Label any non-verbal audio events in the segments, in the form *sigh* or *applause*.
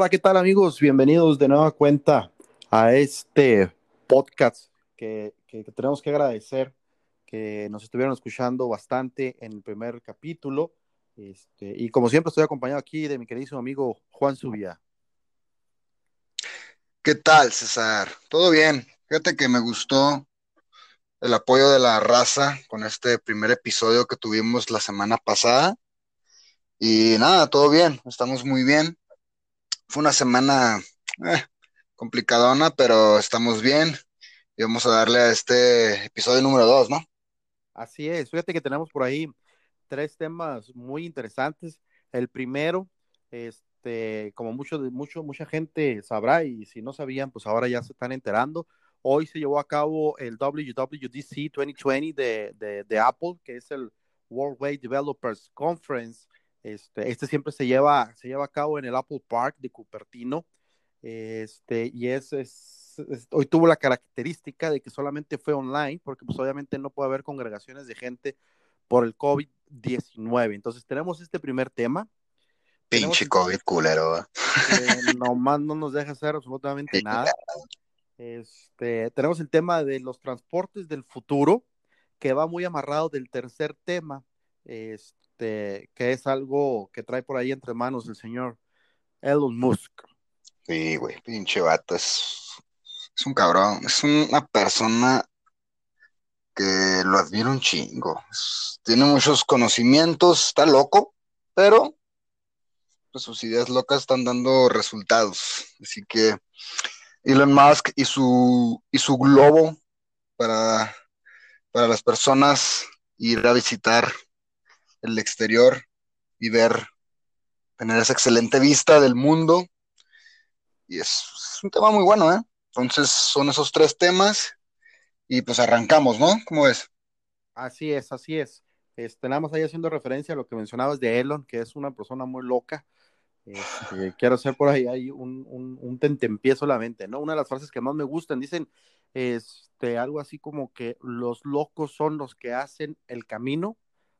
Hola, ¿qué tal amigos? Bienvenidos de nueva cuenta a este podcast que, tenemos que agradecer que nos estuvieron escuchando bastante en el primer capítulo. Este, y como siempre estoy acompañado aquí de mi queridísimo amigo Juan Subía. ¿Qué tal, César? ¿Todo bien? Fíjate que me gustó el apoyo de la raza con este primer episodio que tuvimos la semana pasada. Y nada, todo bien, estamos muy bien. Fue una semana eh, complicadona, pero estamos bien. Y vamos a darle a este episodio número dos, ¿no? Así es, fíjate que tenemos por ahí tres temas muy interesantes. El primero, este, como mucho, mucho, mucha gente sabrá, y si no sabían, pues ahora ya se están enterando. Hoy se llevó a cabo el WWDC 2020 de, de, Apple, que es el Worldwide Developers Conference. Este, este siempre se lleva, se lleva a cabo en el Apple Park de Cupertino. Este, y es, es, es, hoy tuvo la característica de que solamente fue online, porque pues obviamente no puede haber congregaciones de gente por el COVID-19. Entonces tenemos este primer tema. Pinche tenemos, COVID culero. Eh, nomás no nos deja hacer absolutamente nada. Este, tenemos el tema de los transportes del futuro, que va muy amarrado del tercer tema, este, que es algo que trae por ahí entre manos el señor Elon Musk. Sí, güey, pinche vato, es, es un cabrón, es una persona que lo admiro un chingo. Tiene muchos conocimientos, está loco, pero pues, sus ideas locas están dando resultados. Así que Elon Musk y su, y su globo para, para las personas ir a visitar el exterior y ver, tener esa excelente vista del mundo. Y es, es un tema muy bueno, ¿eh? Entonces son esos tres temas y pues arrancamos, ¿no? ¿Cómo es? Así es, así es. Este, nada más ahí haciendo referencia a lo que mencionabas de Elon, que es una persona muy loca. Este, *laughs* quiero hacer por ahí, ahí un, un, un tentempié solamente, ¿no? Una de las frases que más me gustan, dicen este, algo así como que los locos son los que hacen el camino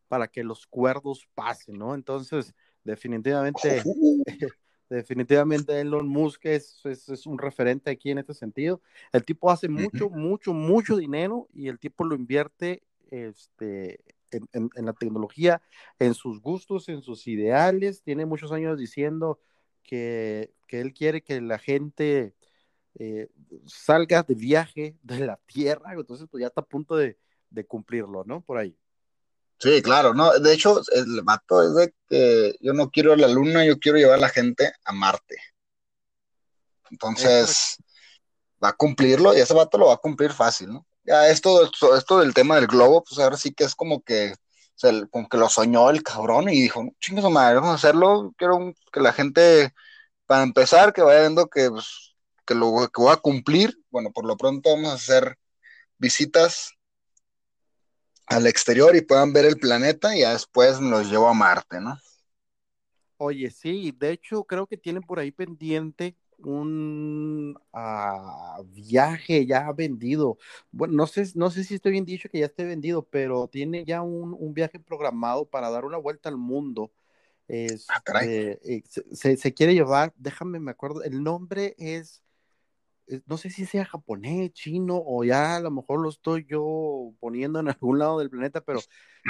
para que los cuerdos pasen, ¿no? Entonces, definitivamente, *laughs* *laughs* definitivamente Elon Musk es, es, es, un referente aquí en este sentido. El tipo hace mucho, mucho, mucho dinero y el tipo lo invierte este, en, en, en, la tecnología, en sus gustos, en sus ideales. Tiene muchos años diciendo que, que él quiere que la gente eh, salga de viaje de la Tierra, entonces pues ya está a punto de, de cumplirlo, ¿no? Por ahí. Sí, claro, no, de hecho, el vato es de que yo no quiero la luna, yo quiero llevar a la gente a Marte. Entonces, va a cumplirlo y ese vato lo va a cumplir fácil, ¿no? Ya esto, esto, esto del tema del globo, pues ahora sí que es como que, o sea, como que lo soñó el cabrón y dijo, chingas madre, vamos a hacerlo, quiero que la gente, para empezar, que vaya viendo que, pues, que lo que voy a cumplir, bueno, por lo pronto vamos a hacer visitas al exterior y puedan ver el planeta y ya después los llevo a Marte, ¿no? Oye, sí, de hecho creo que tienen por ahí pendiente un uh, viaje ya vendido. Bueno, no sé, no sé si estoy bien dicho que ya esté vendido, pero tiene ya un, un viaje programado para dar una vuelta al mundo. Es, ah, eh, se, se, quiere llevar, déjame, me acuerdo, el nombre es no sé si sea japonés, chino o ya a lo mejor lo estoy yo poniendo en algún lado del planeta, pero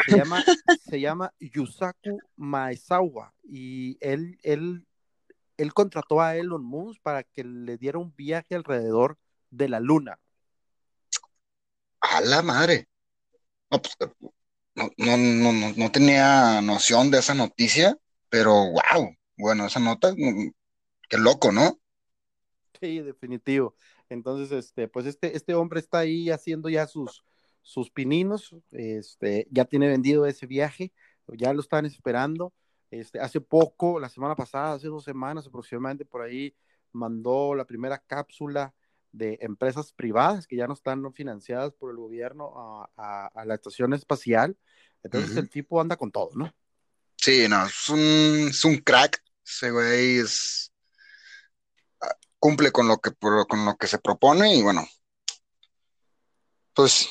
se llama, se llama Yusaku Maezawa y él, él, él contrató a Elon Musk para que le diera un viaje alrededor de la luna. A la madre. No, pues, no, no, no, no tenía noción de esa noticia, pero wow, bueno, esa nota, qué loco, ¿no? Sí, definitivo. Entonces, este, pues este, este hombre está ahí haciendo ya sus, sus pininos, este, ya tiene vendido ese viaje, ya lo están esperando. Este, hace poco, la semana pasada, hace dos semanas aproximadamente, por ahí mandó la primera cápsula de empresas privadas que ya no están financiadas por el gobierno a, a, a la estación espacial. Entonces uh -huh. el tipo anda con todo, ¿no? Sí, no, es un, es un crack. Ese güey es, cumple con lo que con lo que se propone y bueno pues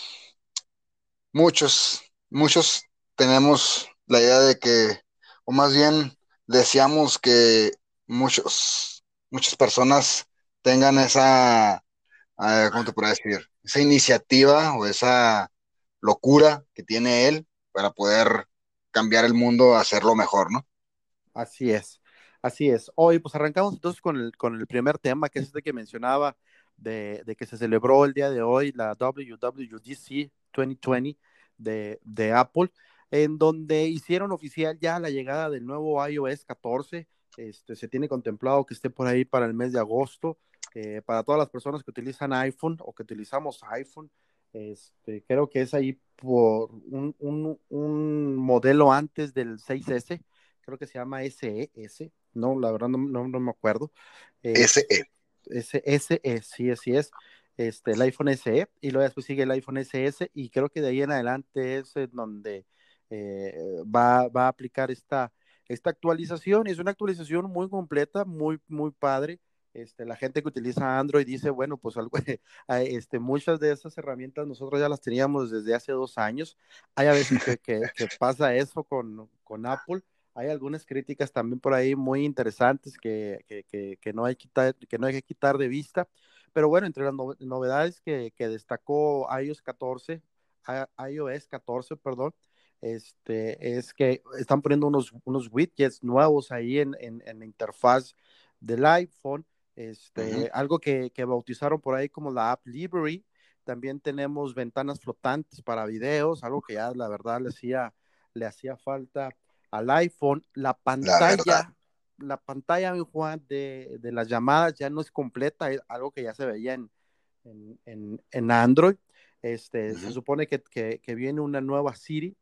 muchos muchos tenemos la idea de que o más bien deseamos que muchos muchas personas tengan esa, ¿cómo te puedo decir? Esa iniciativa o esa locura que tiene él para poder cambiar el mundo, hacerlo mejor, ¿no? Así es, así es. Hoy pues arrancamos entonces con el, con el primer tema, que es este que mencionaba, de, de, que se celebró el día de hoy la WWDC 2020 de, de Apple, en donde hicieron oficial ya la llegada del nuevo iOS 14. Este, se tiene contemplado que esté por ahí para el mes de agosto. Eh, para todas las personas que utilizan iPhone o que utilizamos iPhone, este, creo que es ahí por un, un, un, modelo antes del 6S, creo que se llama SE, S, no, la verdad no, no, no me acuerdo. Eh, SE. SE, sí, así es este, el iPhone SE y luego después sigue el iPhone SS y creo que de ahí en adelante es donde eh, va, va, a aplicar esta, esta actualización. Es una actualización muy completa, muy, muy padre. Este, la gente que utiliza Android dice, bueno, pues algo, *laughs* este, muchas de esas herramientas nosotros ya las teníamos desde hace dos años. Hay a veces que, que, que pasa eso con, con Apple hay algunas críticas también por ahí muy interesantes que, que, que, no, hay quitar, que no hay que quitar de vista. Pero bueno, entre las novedades que, que destacó iOS 14, iOS 14, perdón, este, es que están poniendo unos, unos widgets nuevos ahí en, en, en la interfaz del iPhone, este, uh -huh. algo que, que, bautizaron por ahí como la App Library. También tenemos ventanas flotantes para videos, algo que ya la verdad le hacía, le hacía falta al iPhone. La pantalla, la, la pantalla, Juan, de, de, las llamadas ya no es completa, es algo que ya se veía en, en, en, en Android. Este, uh -huh. Se supone que, que, que, viene una nueva Siri.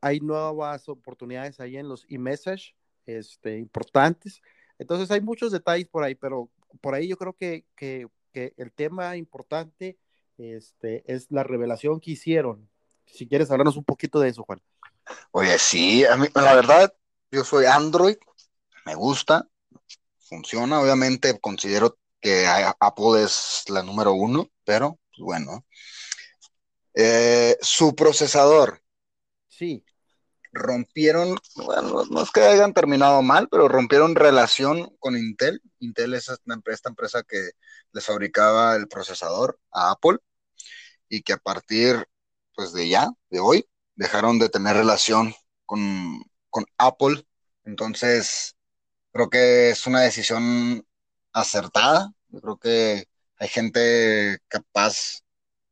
Hay nuevas oportunidades ahí en los e-message este, importantes. Entonces hay muchos detalles por ahí, pero por ahí yo creo que, que, que el tema importante este, es la revelación que hicieron. Si quieres hablarnos un poquito de eso, Juan. Oye, sí, a mí, la verdad, yo soy Android, me gusta, funciona, obviamente considero que Apple es la número uno, pero pues bueno. Eh, su procesador. Sí. Rompieron, bueno, no es que hayan terminado mal, pero rompieron relación con Intel. Intel es esta empresa, esta empresa que les fabricaba el procesador a Apple y que a partir pues de ya, de hoy, dejaron de tener relación con, con Apple. Entonces, creo que es una decisión acertada. Yo creo que hay gente capaz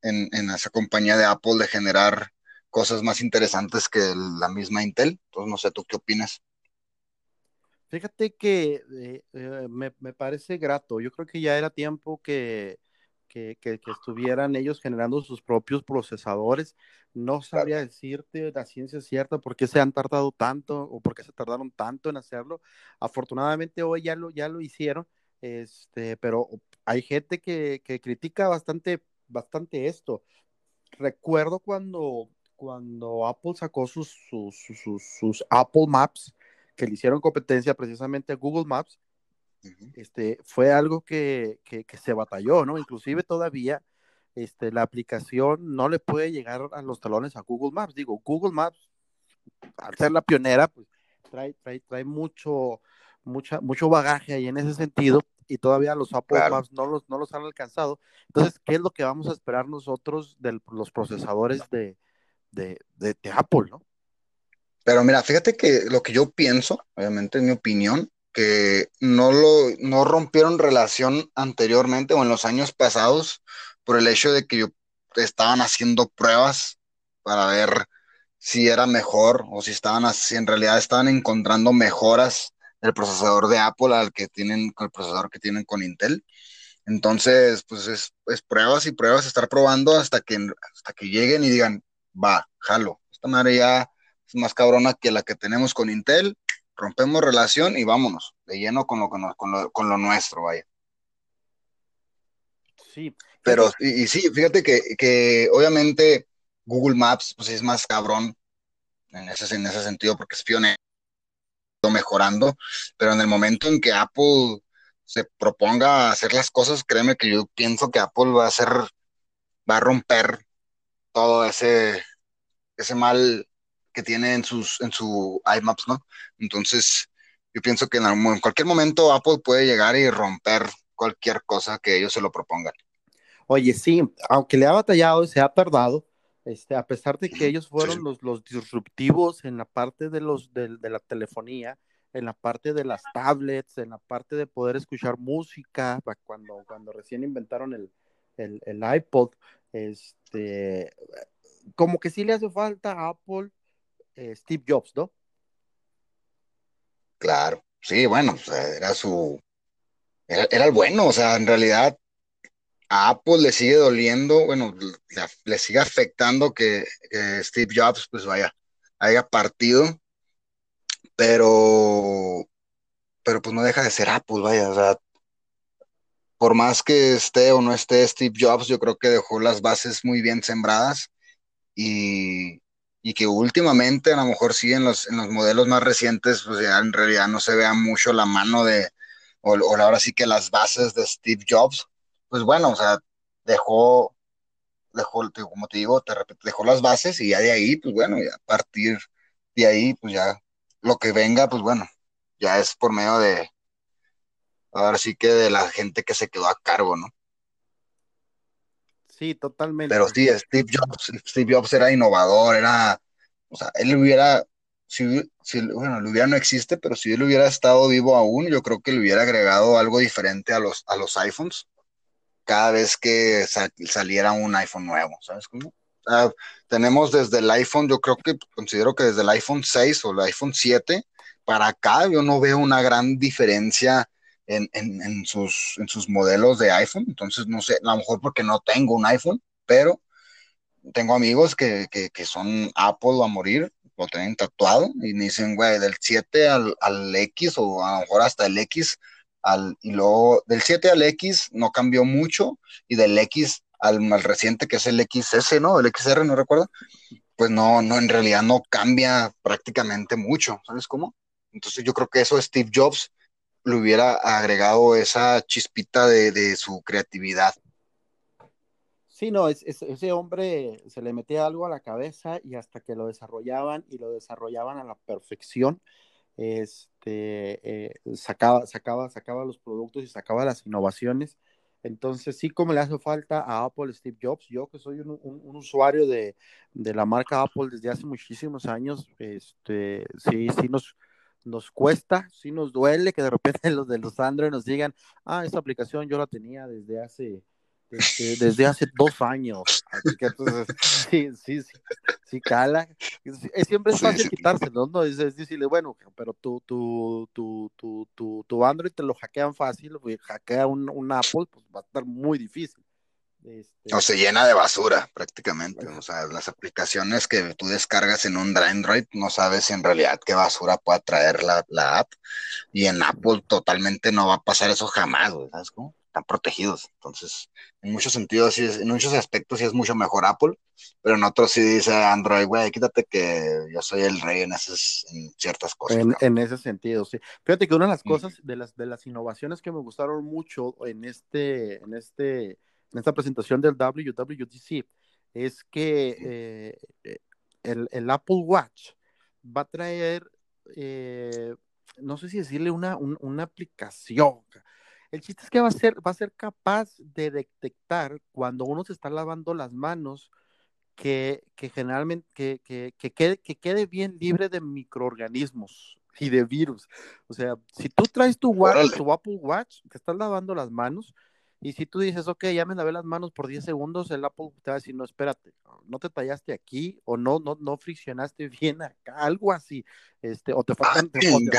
en, en, esa compañía de Apple de generar cosas más interesantes que la misma Intel. Entonces, no sé, ¿tú qué opinas? Fíjate que eh, eh, me, me, parece grato. Yo creo que ya era tiempo que, que, que, que, estuvieran ellos generando sus propios procesadores. No sabría decirte la ciencia cierta por qué se han tardado tanto o por qué se tardaron tanto en hacerlo. Afortunadamente hoy ya lo, ya lo hicieron, este, pero hay gente que, que critica bastante, bastante esto. Recuerdo cuando, cuando Apple sacó sus, sus, sus, sus Apple Maps, que le hicieron competencia precisamente a Google Maps, uh -huh. este, fue algo que, que, que, se batalló, ¿no? Inclusive todavía este, la aplicación no le puede llegar a los talones a Google Maps. Digo, Google Maps, al ser la pionera, pues trae, trae, trae mucho, mucha, mucho bagaje ahí en ese sentido y todavía los Apple claro. Maps no los, no los han alcanzado. Entonces, ¿qué es lo que vamos a esperar nosotros de los procesadores de, de, de, de Apple, no? Pero mira, fíjate que lo que yo pienso, obviamente es mi opinión, que no lo no rompieron relación anteriormente o en los años pasados por el hecho de que estaban haciendo pruebas para ver si era mejor o si estaban si en realidad estaban encontrando mejoras del procesador de Apple al que tienen el procesador que tienen con Intel. Entonces, pues es, es pruebas y pruebas, estar probando hasta que hasta que lleguen y digan, va, jalo, esta madre ya es más cabrona que la que tenemos con Intel, rompemos relación y vámonos, de lleno con lo, con lo, con lo, con lo nuestro, vaya. Sí. Pero, y, y sí, fíjate que, que, obviamente Google Maps pues es más cabrón en ese, en ese sentido porque es pionero mejorando, pero en el momento en que Apple se proponga hacer las cosas, créeme que yo pienso que Apple va a hacer, va a romper todo ese, ese mal que tiene en sus, en su iMaps, ¿no? Entonces, yo pienso que en, cualquier momento Apple puede llegar y romper cualquier cosa que ellos se lo propongan. Oye, sí, aunque le ha batallado y se ha tardado, este, a pesar de que ellos fueron los, los disruptivos en la parte de, los, de, la telefonía, en la parte de las tablets, en la parte de poder escuchar música, cuando, cuando recién inventaron el, el, el iPod, este, como que sí le hace falta a Apple eh, Steve Jobs, ¿no? Claro, sí, bueno, era su, era, el bueno, o sea, en realidad a Apple le sigue doliendo, bueno, le, sigue afectando que, Steve Jobs pues vaya, haya partido, pero, pero pues no deja de ser Apple, vaya, o sea, por más que esté o no esté Steve Jobs, yo creo que dejó las bases muy bien sembradas y, y que últimamente, a lo mejor sí en los, en los modelos más recientes, pues ya en realidad no se vea mucho la mano de, o, ahora sí que las bases de Steve Jobs, pues bueno, o sea, dejó, dejó, como te digo, te repito, dejó las bases y ya de ahí, pues bueno, ya a partir de ahí, pues ya lo que venga, pues bueno, ya es por medio de, ahora sí que de la gente que se quedó a cargo, ¿no? Sí, totalmente. Pero sí, Steve Jobs, Steve Jobs era innovador, era, o sea, él hubiera, si, si, bueno, el hubiera no existe, pero si él hubiera estado vivo aún, yo creo que le hubiera agregado algo diferente a los, a los iPhones cada vez que saliera un iPhone nuevo, ¿sabes cómo? tenemos desde el iPhone, yo creo que considero que desde el iPhone 6 o el iPhone 7 para acá, yo no veo una gran diferencia en, sus, en sus modelos de iPhone. Entonces, no sé, a lo mejor porque no tengo un iPhone, pero tengo amigos que, son Apple a morir, lo tienen tatuado y me dicen, güey, del 7 al, al, X o a lo mejor hasta el X, al, y luego del 7 al X no cambió mucho y del X al más reciente que es el XS, ¿no? El XR, no recuerdo, pues no, no, en realidad no cambia prácticamente mucho, ¿sabes cómo? Entonces yo creo que eso Steve Jobs le hubiera agregado esa chispita de, su creatividad. Sí, no, ese hombre se le metía algo a la cabeza y hasta que lo desarrollaban y lo desarrollaban a la perfección, este, eh, sacaba, sacaba, sacaba los productos y sacaba las innovaciones. Entonces, sí, como le hace falta a Apple Steve Jobs, yo que soy un, usuario de, de, la marca Apple desde hace muchísimos años, este, sí, sí nos, nos cuesta, sí nos duele que de repente *laughs* los de los Android nos digan, ah, esta aplicación yo la tenía desde hace, este, desde hace dos años. Así que entonces, *laughs* sí, sí, sí, sí cala. Es, siempre es fácil quitárselo, ¿no? Es, es, decirle, bueno, pero tu, tu, tu, tu, tu, Android te lo hackean fácil, hackea un, un Apple, pues va a estar muy difícil. Este... O se llena de basura prácticamente. O sea, las aplicaciones que tú descargas en un Android no sabes en realidad qué basura pueda traer la, la app. Y en Apple totalmente no va a pasar eso jamás, ¿sabes cómo? Están protegidos. Entonces, en muchos sentidos, sí en muchos aspectos sí es mucho mejor Apple, pero en otros sí dice Android, güey, quítate que yo soy el rey en, esas, en ciertas cosas. En, en, ese sentido, sí. Fíjate que una de las cosas, de las, de las innovaciones que me gustaron mucho en este, en este en esta presentación del WWDC es que eh, el, Apple Watch va a traer, eh, no sé si decirle una, una aplicación. El chiste es que va a, ser, va a ser capaz de detectar cuando uno se está lavando las manos que, generalmente que, que, quede, que quede bien libre de microorganismos y de virus. O sea, si tú traes tu, watch, tu Apple Watch, te estás lavando las manos, y si tú dices, ok, ya me lavé las manos por 10 segundos, el Apple te va a decir, no, espérate, no te tallaste aquí o no, no, no friccionaste *laughs* bien acá, algo así, este, o te faltan,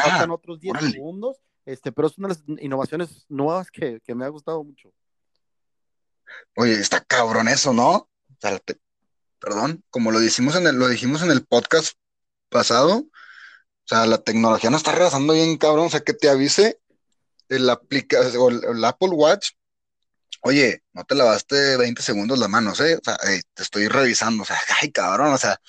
ah, otros 10 segundos, este, pero es una de las innovaciones nuevas que, me ha gustado mucho. Oye, está cabrón eso, ¿no? perdón, como lo dijimos en el, lo dijimos en el podcast pasado, o sea, la tecnología no está rebasando bien cabrón, o sea, que te avise el, aplica, el Apple Watch oye, no te lavaste 20 segundos las manos, ¿eh? O sea, te estoy revisando, o sea, *laughs* ay, cabrón, o sea,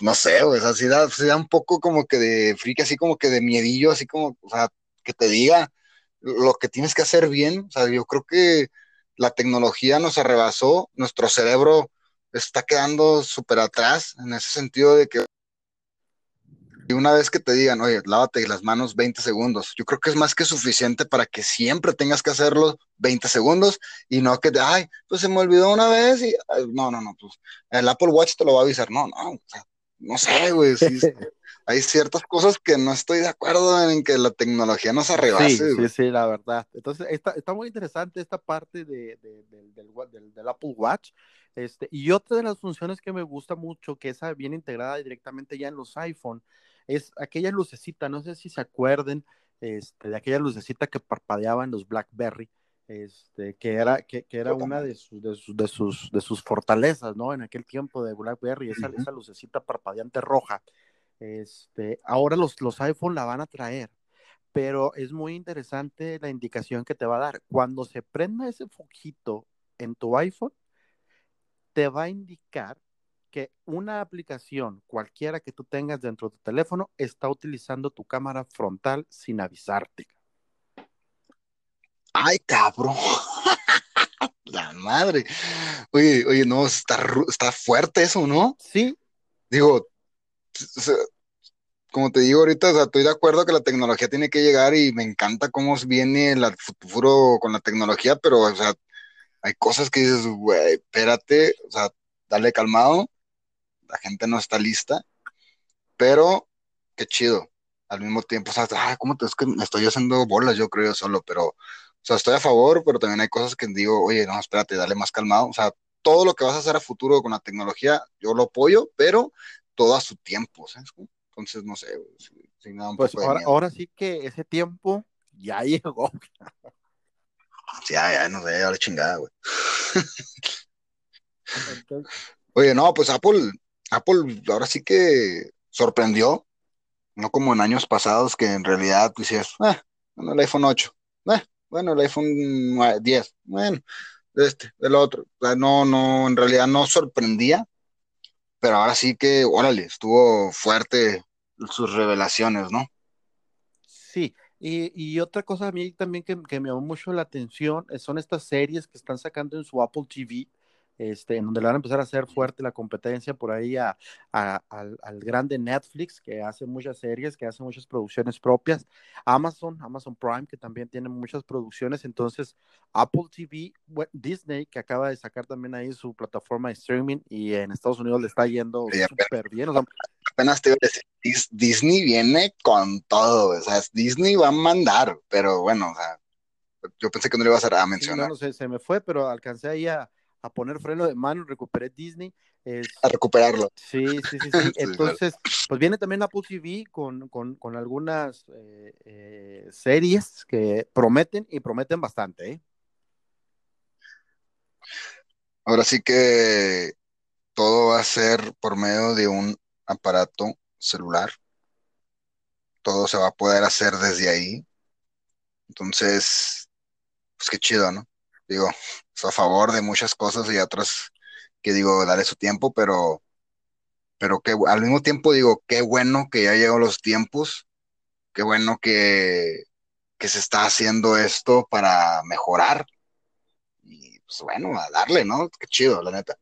no sé, o sea, sí da, da, un poco como que de friki, así como que de miedillo, así como, o sea, que te diga lo que tienes que hacer bien, o sea, yo creo que la tecnología nos arrebasó, nuestro cerebro está quedando súper atrás en ese sentido de que Y una vez que te digan, oye, lávate las manos 20 segundos, yo creo que es más que suficiente para que siempre tengas que hacerlo 20 segundos y no que, ay, pues se me olvidó una vez y, no, no, no, pues el Apple Watch te lo va a avisar. No, no, o sea, no sé, güey. *laughs* hay ciertas cosas que no estoy de acuerdo en que la tecnología nos arrebase. Sí, sí, sí, la verdad. Entonces, está, está muy interesante esta parte de, de, del, del, del, Apple Watch. Este, y otra de las funciones que me gusta mucho, que esa viene integrada directamente ya en los iPhone, es aquella lucecita, no sé si se acuerden, este, de aquella lucecita que parpadeaba en los BlackBerry, este, que era, que, que era una de sus, de, sus, de, sus, de sus fortalezas, ¿no? En aquel tiempo de BlackBerry, esa, esa lucecita parpadeante roja. Este, ahora los, los iPhone la van a traer, pero es muy interesante la indicación que te va a dar. Cuando se prenda ese foquito en tu iPhone, te va a indicar que una aplicación cualquiera que tú tengas dentro de tu teléfono está utilizando tu cámara frontal sin avisarte. Ay, cabrón. *laughs* La madre. Oye, oye, no, está, está fuerte eso, ¿no? Sí. Digo, como te digo ahorita, o sea, estoy de acuerdo que la tecnología tiene que llegar y me encanta cómo viene el futuro con la tecnología, pero, o sea, hay cosas que dices, güey, espérate, o sea, dale calmado, la gente no está lista, pero qué chido. Al mismo tiempo, o sea, ah, ¿cómo te es que me estoy haciendo bolas? Yo creo solo, pero, o sea, estoy a favor, pero también hay cosas que digo, oye, no, espérate, dale más calmado. O sea, todo lo que vas a hacer a futuro con la tecnología, yo lo apoyo, pero todo a su tiempo, ¿sabes? Entonces, no sé, sin nada pues ahora, ahora, sí que ese tiempo ya *laughs* llegó. Ya, ya, no sé, ahora chingada, güey. Oye, no, pues Apple, Apple ahora sí que sorprendió, no como en años pasados que en realidad decías, ah, bueno, el iPhone 8, ah, bueno, el iPhone 10, bueno, este, el otro. no, no, en realidad no sorprendía, pero ahora sí que, órale, estuvo fuerte sus revelaciones, ¿no? Sí, y, y otra cosa a mí también que, que, me llamó mucho la atención eh, son estas series que están sacando en su Apple TV, este, en donde le van a empezar a hacer fuerte la competencia por ahí a, al, al, grande Netflix, que hace muchas series, que hace muchas producciones propias, Amazon, Amazon Prime, que también tiene muchas producciones, entonces Apple TV, Disney, que acaba de sacar también ahí su plataforma de streaming y en Estados Unidos le está yendo súper bien. O sea, apenas te iba a decir, Disney viene con todo, o sea, Disney va a mandar, pero bueno, o sea, yo pensé que no le iba a, mencionar. no, no sé, se me fue, pero alcancé ahí a, a poner freno de mano, recuperé Disney. a recuperarlo. Sí, sí, sí, *laughs* sí. Entonces, pues viene también Apple TV con, con, con algunas eh, eh, series que prometen y prometen bastante. ¿eh? Ahora sí que todo va a ser por medio de un aparato celular. Todo se va a poder hacer desde ahí. Entonces, pues qué chido, ¿no? Digo, a favor de muchas cosas y otras que digo, daré su tiempo, pero, pero que al mismo tiempo digo, qué bueno que ya llegó los tiempos, qué bueno que, que se está haciendo esto para mejorar. Y pues bueno, a darle, ¿no? Qué chido, la neta.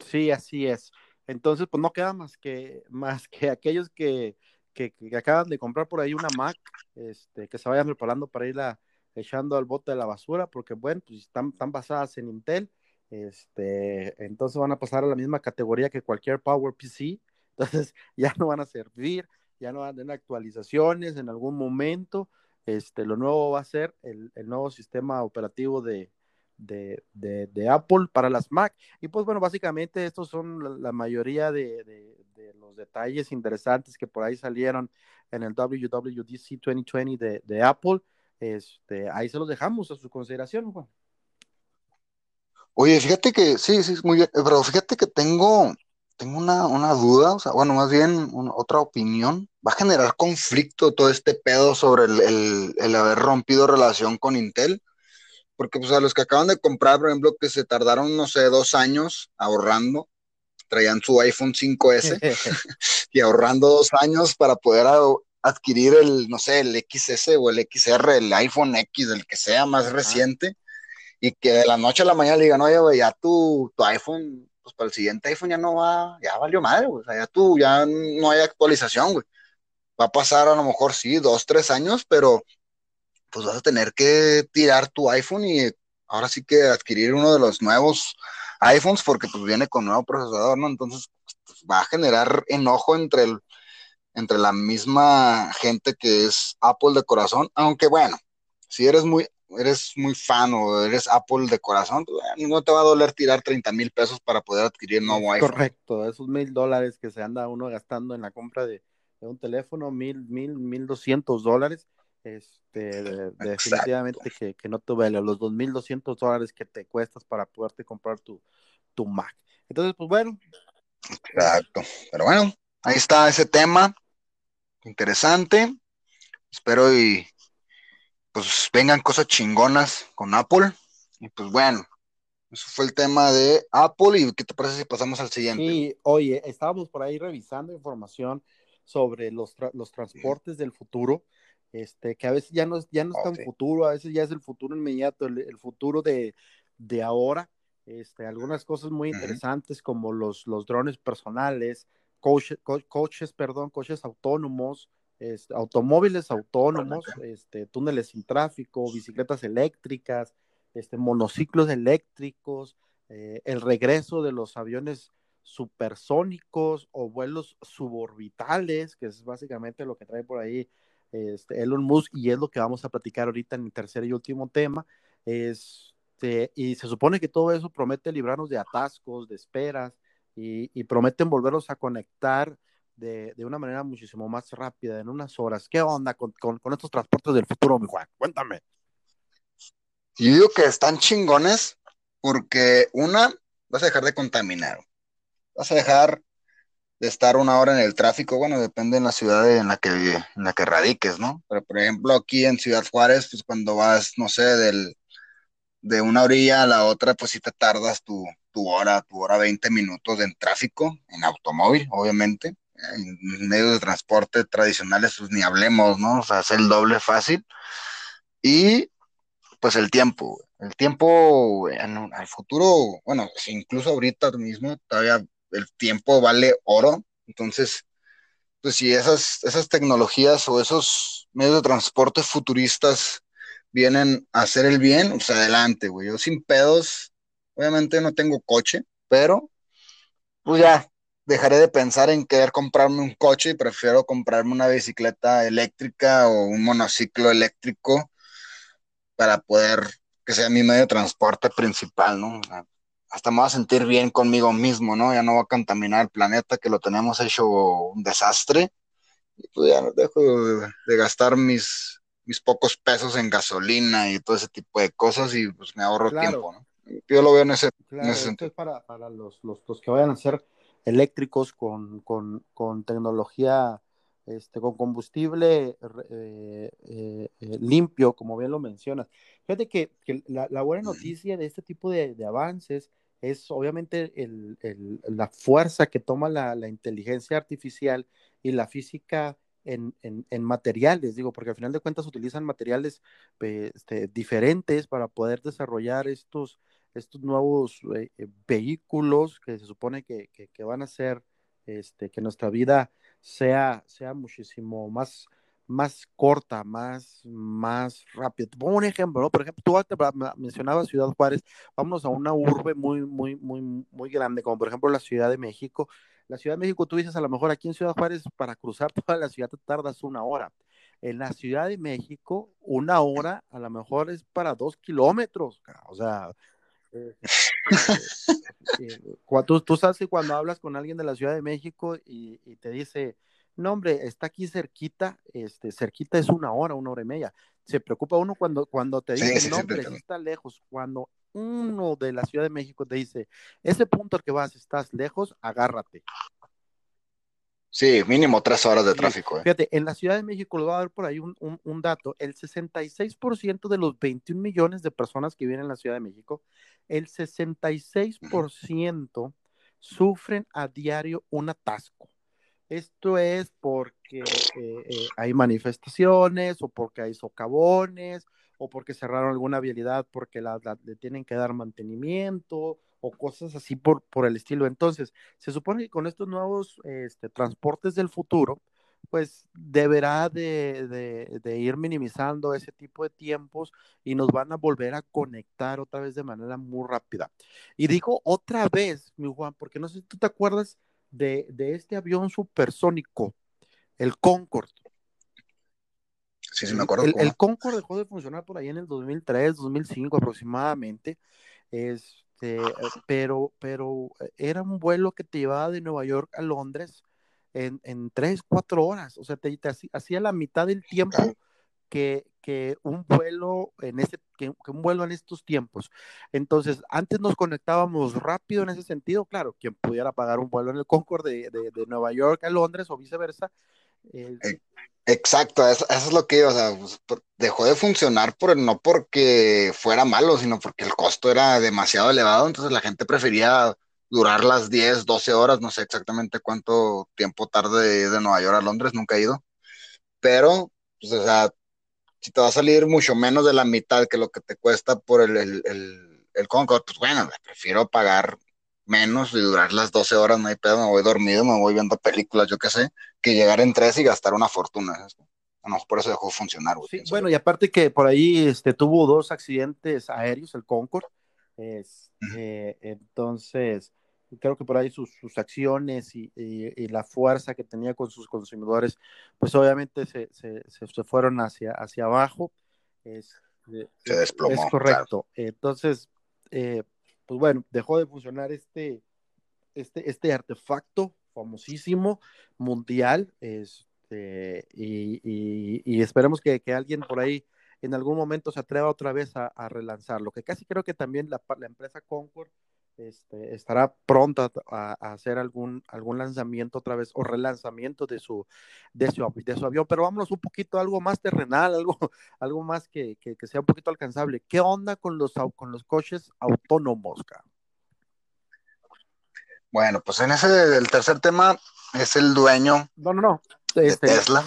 Sí, así es. Entonces, pues no queda más que, más que aquellos que, que, que acaban de comprar por ahí una Mac, este, que se vayan preparando para ir a, echando al bote de la basura, porque bueno, pues están, están basadas en Intel, este, entonces van a pasar a la misma categoría que cualquier Power PC, *laughs* entonces ya no van a servir, ya no van a tener actualizaciones en algún momento, este, lo nuevo va a ser el, el nuevo sistema operativo de, de, de, de, Apple para las Mac. Y pues bueno, básicamente estos son la, la mayoría de, de, los detalles interesantes que por ahí salieron en el WWDC 2020 de, Apple. Este, ahí se los dejamos a su consideración, Juan. Oye, fíjate que, sí, sí, muy bien, pero fíjate que tengo, tengo una, una duda, o sea, bueno, más bien otra opinión. ¿Va a generar conflicto todo este pedo sobre el, el, el, haber rompido relación con Intel? Porque, pues, a los que acaban de comprar, por ejemplo, que se tardaron, no sé, dos años ahorrando, traían su iPhone 5S *laughs* y ahorrando dos años para poder adquirir el, no sé, el XS o el XR, el iPhone X, el que sea más reciente, y que de la noche a la mañana le digan, oye, güey, ya tu, tu iPhone, pues para el siguiente iPhone ya no va, ya valió madre, güey, o sea, ya tú, ya no hay actualización, güey. va a pasar a lo mejor sí, dos, tres años, pero pues vas a tener que tirar tu iPhone y ahora sí que adquirir uno de los nuevos iPhones porque pues viene con nuevo procesador, ¿no? Entonces pues, va a generar enojo entre, el, entre la misma gente que es Apple de corazón, aunque bueno, si eres muy, eres muy fan o eres Apple de corazón, pues, no te va a doler tirar 30 mil pesos para poder adquirir un nuevo iPhone. Correcto, esos mil dólares que se anda uno gastando en la compra de, un teléfono, mil, mil, mil doscientos dólares, este, *laughs* definitivamente que, que, no te vale los dos mil doscientos dólares que te cuestas para poderte comprar tu, tu Mac. Entonces, pues bueno. Exacto, pero bueno, ahí está ese tema, interesante, espero y pues vengan cosas chingonas con Apple. Y pues bueno, eso fue el tema de Apple. ¿Y qué te parece si pasamos al siguiente? Sí, oye, estábamos por ahí revisando información sobre los, los transportes del futuro, este, que a veces ya no, ya no es tan futuro, a veces ya es el futuro inmediato, el, futuro de, ahora. Este, algunas cosas muy interesantes como los, los drones personales, coches, perdón, coches autónomos, este, automóviles autónomos, este, túneles sin tráfico, bicicletas eléctricas, este, monociclos eléctricos, eh, el regreso de los aviones supersónicos o vuelos suborbitales, que es básicamente lo que trae por ahí este, Elon Musk y es lo que vamos a platicar ahorita en el tercer y último tema. Este, y se supone que todo eso promete librarnos de atascos, de esperas y, prometen volvernos a conectar de, una manera muchísimo más rápida, en unas horas. ¿Qué onda con, estos transportes del futuro, mi Juan? Cuéntame. Yo digo que están chingones porque una, vas a dejar de contaminar. Vas a dejar de estar una hora en el tráfico, bueno, depende en la ciudad en la que en la que radiques, ¿no? Pero por ejemplo, aquí en Ciudad Juárez, pues cuando vas, no sé, del, de una orilla a la otra, pues sí te tardas tu, tu hora, tu hora 20 minutos en tráfico, en automóvil, obviamente en medios de transporte tradicionales, pues ni hablemos, ¿no? O sea, es el doble fácil. Y pues el tiempo, el tiempo en al futuro, bueno, incluso ahorita mismo, todavía el tiempo vale oro. Entonces, pues si esas, esas tecnologías o esos medios de transporte futuristas vienen a hacer el bien, pues adelante, güey. Yo sin pedos, obviamente no tengo coche, pero pues ya, dejaré de pensar en querer comprarme un coche y prefiero comprarme una bicicleta eléctrica o un monociclo eléctrico para poder que sea mi medio de transporte principal, ¿no? Hasta me voy a sentir bien conmigo mismo, ¿no? Ya no voy a contaminar el planeta que lo tenemos hecho un desastre. Y pues ya no dejo de, gastar mis, mis pocos pesos en gasolina y todo ese tipo de cosas y pues me ahorro tiempo, ¿no? Yo lo veo en ese, sentido. es para, los, los, los que vayan a hacer eléctricos con, con, con tecnología, este, con combustible eh, eh, eh, limpio, como bien lo mencionas. Fíjate que, que la, la, buena noticia de este tipo de, de avances es obviamente el, el, la fuerza que toma la, la, inteligencia artificial y la física en, en, en, materiales, digo, porque al final de cuentas utilizan materiales este, diferentes para poder desarrollar estos, estos nuevos eh, eh, vehículos que se supone que, que, van a hacer este, que nuestra vida sea, sea muchísimo más, más corta, más, más rápida. Te pongo un ejemplo, ¿no? Por ejemplo, tú mencionabas Ciudad Juárez, vámonos a una urbe muy, muy, muy, muy grande, como por ejemplo la Ciudad de México. La Ciudad de México, tú dices, a lo mejor aquí en Ciudad Juárez, para cruzar *laughs* toda la ciudad te tardas una hora. En la Ciudad de México, una hora a lo mejor es para dos kilómetros. O sea, tú, tú sabes que cuando hablas con alguien de la Ciudad de México y, te dice, no hombre, está aquí cerquita, este, cerquita es una hora, una hora y media. Se preocupa uno cuando, cuando te dice, no hombre, está lejos. Cuando uno de la Ciudad de México te dice, ese punto al que vas, estás lejos, agárrate. Sí, mínimo tres horas de tráfico. Eh. Fíjate, en la Ciudad de México, le voy a dar por ahí un, un dato, el 66% de los 21 millones de personas que viven en la Ciudad de México el 66% sufren a diario un atasco. Esto es porque eh, eh, hay manifestaciones o porque hay socavones o porque cerraron alguna vialidad porque la, le tienen que dar mantenimiento o cosas así por, por el estilo. Entonces, se supone que con estos nuevos este, transportes del futuro, pues deberá de, ir minimizando ese tipo de tiempos y nos van a volver a conectar otra vez de manera muy rápida. Y digo otra vez, mi Juan, porque no sé si tú te acuerdas de, este avión supersónico, el Concorde. Sí, sí, me acuerdo. El, el, Concorde dejó de funcionar por ahí en el 2003, 2005 aproximadamente. Este, pero, pero era un vuelo que te llevaba de Nueva York a Londres en, en tres, cuatro horas. O sea, te, hacía la mitad del tiempo que, que un vuelo en ese que, un vuelo en estos tiempos. Entonces, antes nos conectábamos rápido en ese sentido, claro, quien pudiera pagar un vuelo en el Concorde de, de, Nueva York a Londres o viceversa. Eh, Exacto, eso, es lo que, o sea, pues, dejó de funcionar por, no porque fuera malo, sino porque el costo era demasiado elevado, entonces la gente prefería durar las 10, 12 horas, no sé exactamente cuánto tiempo tarde de Nueva York a Londres, nunca he ido, pero, pues, o sea, si te va a salir mucho menos de la mitad que lo que te cuesta por el, el, el, el Concorde, pues bueno, prefiero pagar menos y durar las 12 horas, no hay pedo, me voy dormido, me voy viendo películas, yo qué sé, que llegar en tres y gastar una fortuna. No, por eso dejó de funcionar. sí, bueno, y aparte que por ahí este, tuvo dos accidentes aéreos, el Concorde, este, entonces creo que por ahí sus, sus acciones y, y, la fuerza que tenía con sus consumidores, pues obviamente se, se, se fueron hacia, hacia abajo. Es, se desplomó. Es correcto. Entonces, eh, pues bueno, dejó de funcionar este, este, este artefacto famosísimo, mundial, este, y, y, y esperemos que, que, alguien por ahí en algún momento se atreva otra vez a, a relanzarlo, que casi creo que también la, la empresa Concord este, estará pronta a, hacer algún, algún lanzamiento otra vez o relanzamiento de su, de su, de su avión, pero vámonos un poquito algo más terrenal, *laughs* algo, algo más que, que, sea un poquito alcanzable. ¿Qué onda con los, con los coches autónomos? Bueno, pues en ese, el tercer tema es el dueño. No, no, no. de este, Tesla,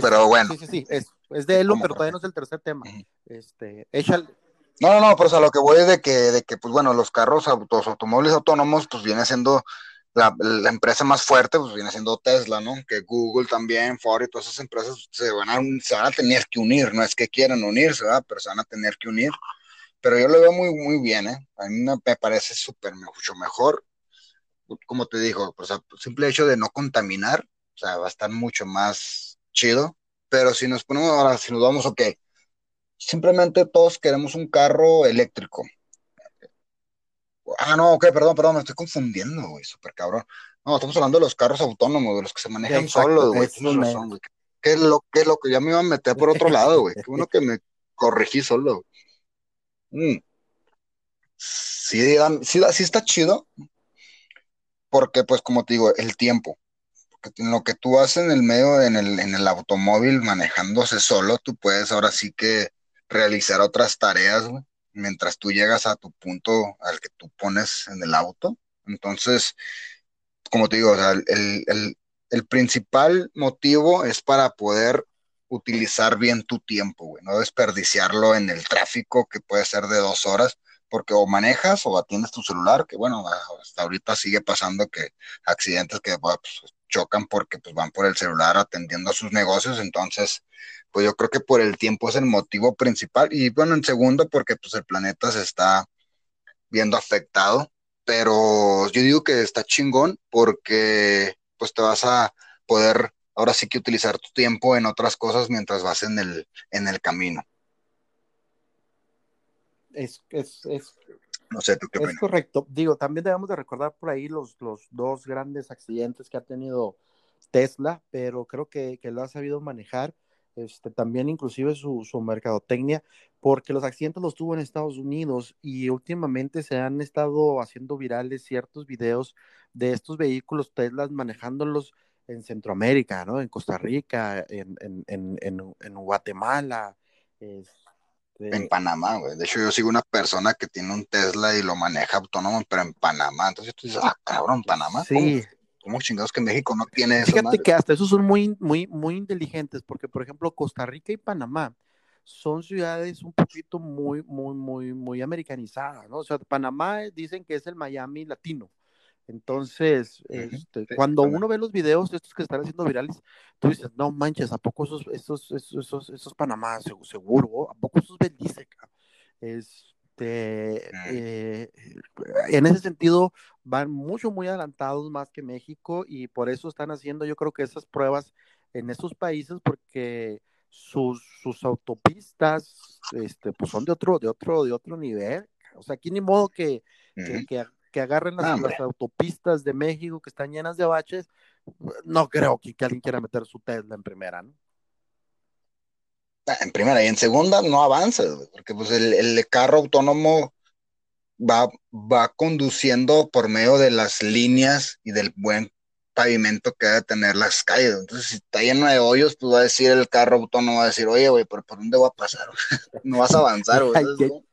pero bueno. Sí, sí, sí, es, es de Elon, pero todavía no es el tercer tema. Este, échale, no, no, no, pero a lo que voy es de que, de que, pues bueno, los carros, los automóviles autónomos, pues viene siendo la, empresa más fuerte, pues viene siendo Tesla, ¿no? Que Google también, Ford y todas esas empresas se van a, van a tener que unir, no es que quieran unirse, ¿verdad? Pero se van a tener que unir. Pero yo lo veo muy, muy bien, ¿eh? A mí me, parece súper, mucho mejor, como te digo, pues el simple hecho de no contaminar, o sea, va a estar mucho más chido. Pero si nos ponemos ahora, si nos vamos, ok, Simplemente todos queremos un carro eléctrico. Ah, no, ok, perdón, perdón, me estoy confundiendo, güey, súper cabrón. No, estamos hablando de los carros autónomos, de los que se manejan solos, güey. ¿Qué es lo que lo que ya me iba a meter por otro lado, güey? Qué bueno que me corregí solo. Mm. Sí, sí, sí está chido, porque pues como te digo, el tiempo en lo que tú haces en el medio, en el, en el automóvil manejándose solo, tú puedes ahora sí que realizar otras tareas, mientras tú llegas a tu punto al que tú pones en el auto. Entonces, como te digo, el, principal motivo es para poder utilizar bien tu tiempo, güey, no desperdiciarlo en el tráfico que puede ser de dos horas, porque o manejas o atiendes tu celular, que bueno, hasta ahorita sigue pasando que accidentes que pues, chocan porque pues, van por el celular atendiendo a sus negocios, entonces pues yo creo que por el tiempo es el motivo principal y bueno, en segundo porque pues el planeta se está viendo afectado, pero yo digo que está chingón porque pues te vas a poder ahora sí que utilizar tu tiempo en otras cosas mientras vas en el, en el camino. Es, es, es, no sé, ¿tú qué Es correcto. Digo, también debemos de recordar por ahí los, los dos grandes accidentes que ha tenido Tesla, pero creo que, que lo ha sabido manejar este, también inclusive su, su, mercadotecnia, porque los accidentes los tuvo en Estados Unidos y últimamente se han estado haciendo virales ciertos videos de estos vehículos Tesla manejándolos en Centroamérica, ¿no? En Costa Rica, en, en, en, en Guatemala. En Panamá, güey. De hecho, yo sigo una persona que tiene un Tesla y lo maneja autónomo, pero en Panamá. Entonces tú dices, ah, cabrón, Panamá. Sí. ¿Cómo chingados que México no tiene eso? Fíjate que hasta esos son muy, muy, muy inteligentes, porque por ejemplo Costa Rica y Panamá son ciudades un poquito muy, muy, muy, muy americanizadas, ¿no? O sea, Panamá dicen que es el Miami latino, Entonces, este, cuando uno ve los videos de estos que están haciendo virales, tú dices, no manches, ¿a poco esos, esos, esos, esos, Panamá, seguro? ¿A poco esos bendice? Este, eh, en ese sentido, van mucho, muy adelantados más que México y por eso están haciendo, yo creo que esas pruebas en esos países, porque sus, sus autopistas, este, pues son de otro, de otro, de otro nivel. O sea, aquí ni modo que, que, que agarren las, autopistas de México que están llenas de baches, no creo que, alguien quiera meter su Tesla en primera, ¿no? En primera y en segunda no avanza, porque pues el, el carro autónomo va, va conduciendo por medio de las líneas y del buen pavimento que debe tener las calles. Entonces, si está lleno de hoyos, pues va a decir el carro autónomo, va a decir, oye, güey, ¿por, ¿por dónde voy a pasar? *laughs* no vas a avanzar, güey. *laughs*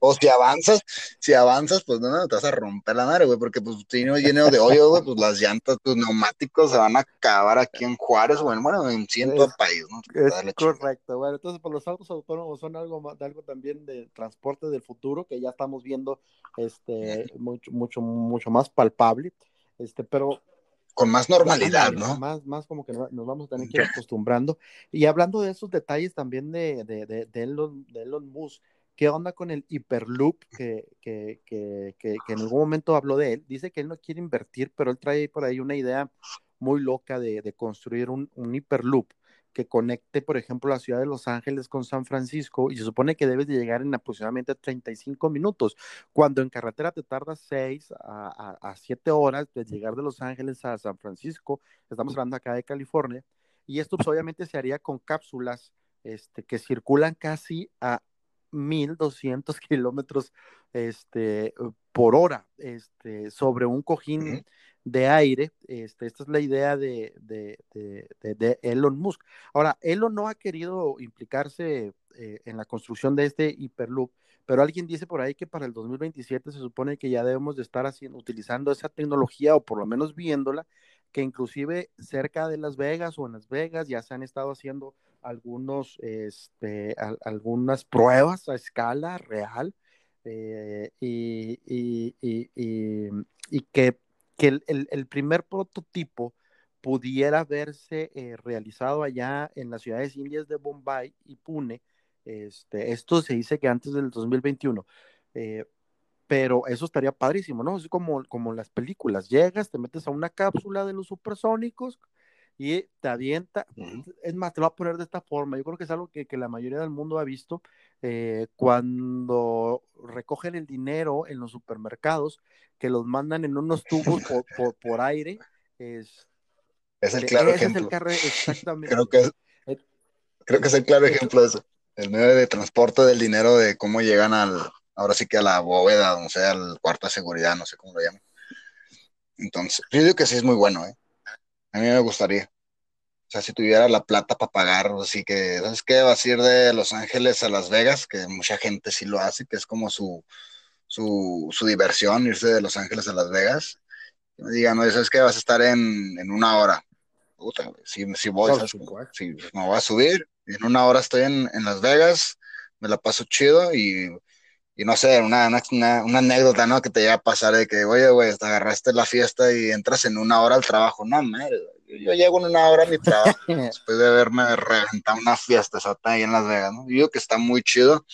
O, si avanzas, si avanzas, pues no, te vas a romper la madre, güey, porque pues si no lleno de hoyos, güey, pues las llantas, tus neumáticos se van a acabar aquí en Juárez, güey, bueno, en ciento de país, ¿no? Es correcto, bueno, entonces pues los autos autónomos son algo, algo también de transporte del futuro que ya estamos viendo este mucho, mucho, mucho más palpable. Este, pero con más normalidad, ¿no? Más, más como que nos vamos a tener que ir acostumbrando. Y hablando de esos detalles también de, de, de, de Elon, de Elon Musk, ¿qué onda con el Hyperloop que, que, que, que, en algún momento habló de él? Dice que él no quiere invertir, pero él trae por ahí una idea muy loca de, de construir un, un Hyperloop que conecte, por ejemplo, la ciudad de Los Ángeles con San Francisco y se supone que debes de llegar en aproximadamente 35 minutos, cuando en carretera te tardas 6 a, a, 7 horas de llegar de Los Ángeles a San Francisco, estamos hablando acá de California, y esto pues, obviamente se haría con cápsulas este, que circulan casi a 1200 *laughs* kilómetros este, por hora este, sobre un cojín de aire. Este, esta es la idea de, de, de, Elon Musk. Ahora, Elon no ha querido implicarse eh, en la construcción de este hiperloop, pero alguien dice por ahí que para el 2027 se supone que ya debemos de estar haciendo, utilizando esa tecnología o por lo menos viéndola, que inclusive cerca de Las Vegas o en Las Vegas ya se han estado haciendo algunos, este, algunas pruebas a escala real eh, y, y, y, y, que que el, primer prototipo pudiera verse eh, realizado allá en las ciudades indias de Bombay y Pune. Este, esto se dice que antes del 2021. Eh, pero eso estaría padrísimo, ¿no? Es como, como las películas. Llegas, te metes a una cápsula de los supersónicos y te avienta. Es más, te lo voy a poner de esta forma. Yo creo que es algo que, que la mayoría del mundo ha visto. Eh, cuando recogen el dinero en los supermercados, que los mandan en unos tubos por, *laughs* por, aire. Es, es el claro ejemplo. *laughs* exactamente. Creo que, es, eh, creo que es el claro ejemplo de eso. El medio de transporte del dinero, de cómo llegan al, ahora sí que a la bóveda, o sea, al cuarto de seguridad, no sé cómo lo llaman. Entonces, yo digo que sí es muy bueno, ¿eh? A mí me gustaría. O sea, si tuviera la plata para pagar, así que, ¿sabes qué? Vas a ir de Los Ángeles a Las Vegas, que mucha gente sí lo hace, que es como su, su, su diversión, irse de Los Ángeles a Las Vegas. Me digan, no, ¿sabes qué? Vas a estar en, en una hora. Puta, si, si voy, Si me voy a subir, en una hora estoy en, en Las Vegas, me la paso chido y y no sé, una, una, una, anécdota, ¿no? Que te llega a pasar de que, oye, güey, te agarraste la fiesta y entras en una hora al trabajo. No, madre, yo llego en una hora a mi trabajo *laughs* después de haberme reventado una fiesta ahí en Las Vegas, ¿no? Yo digo que está muy chido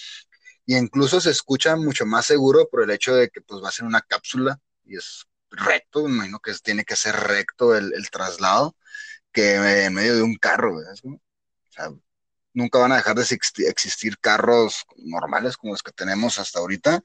y incluso se escucha mucho más seguro por el hecho de que pues va a ser una cápsula y es recto, me imagino que tiene que ser recto el, el traslado que en medio de un carro, ¿verdad? O sea, nunca van a dejar de existir carros normales como los que tenemos hasta ahorita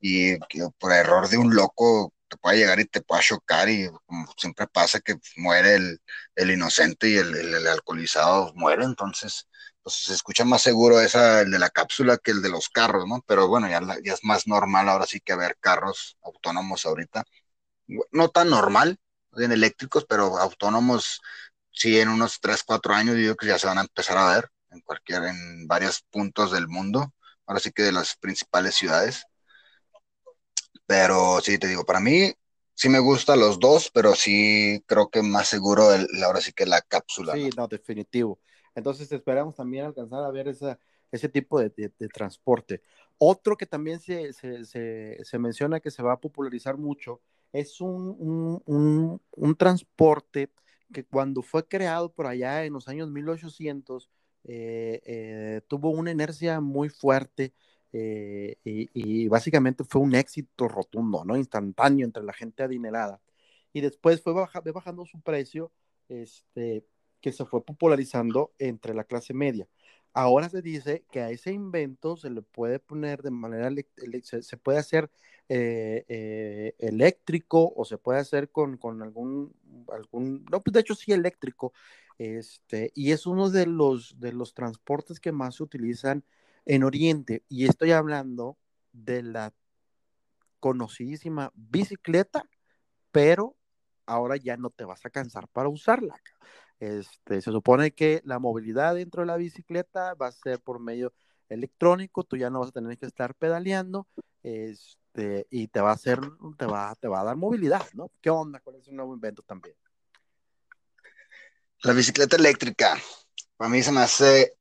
y por error de un loco te puede llegar y te pueda chocar y como siempre pasa que muere el, el inocente y el, el, alcoholizado muere, entonces pues se escucha más seguro esa, el de la cápsula que el de los carros, ¿no? Pero bueno, ya, ya es más normal ahora sí que ver carros autónomos ahorita. No tan normal, en eléctricos, pero autónomos sí en unos 3, 4 años yo que ya se van a empezar a ver en cualquier, en varios puntos del mundo, ahora sí que de las principales ciudades. Pero sí, te digo, para mí sí me gustan los dos, pero sí creo que más seguro el, ahora sí que la cápsula. Sí, no, definitivo. Entonces esperamos también alcanzar a ver esa, ese tipo de, de, transporte. Otro que también se, se, se, se, menciona que se va a popularizar mucho es un, un, un, transporte que cuando fue creado por allá en los años 1800, eh, eh, tuvo una inercia muy fuerte eh, y, básicamente fue un éxito rotundo, ¿no? Instantáneo entre la gente adinerada. Y después fue bajando su precio, este, que se fue popularizando entre la clase media. Ahora se dice que a ese invento se le puede poner de manera, se, puede hacer eh, eh, eléctrico o se puede hacer con, con, algún, algún, no, pues de hecho sí eléctrico, este, y es uno de los, de los transportes que más se utilizan en Oriente, y estoy hablando de la conocidísima bicicleta, pero ahora ya no te vas a cansar para usarla. Este, se supone que la movilidad dentro de la bicicleta va a ser por medio electrónico, tú ya no vas a tener que estar pedaleando, este, y te va a hacer, te va, te va a dar movilidad, ¿no? ¿Qué onda con ese nuevo invento también? La bicicleta eléctrica, para mí se me hace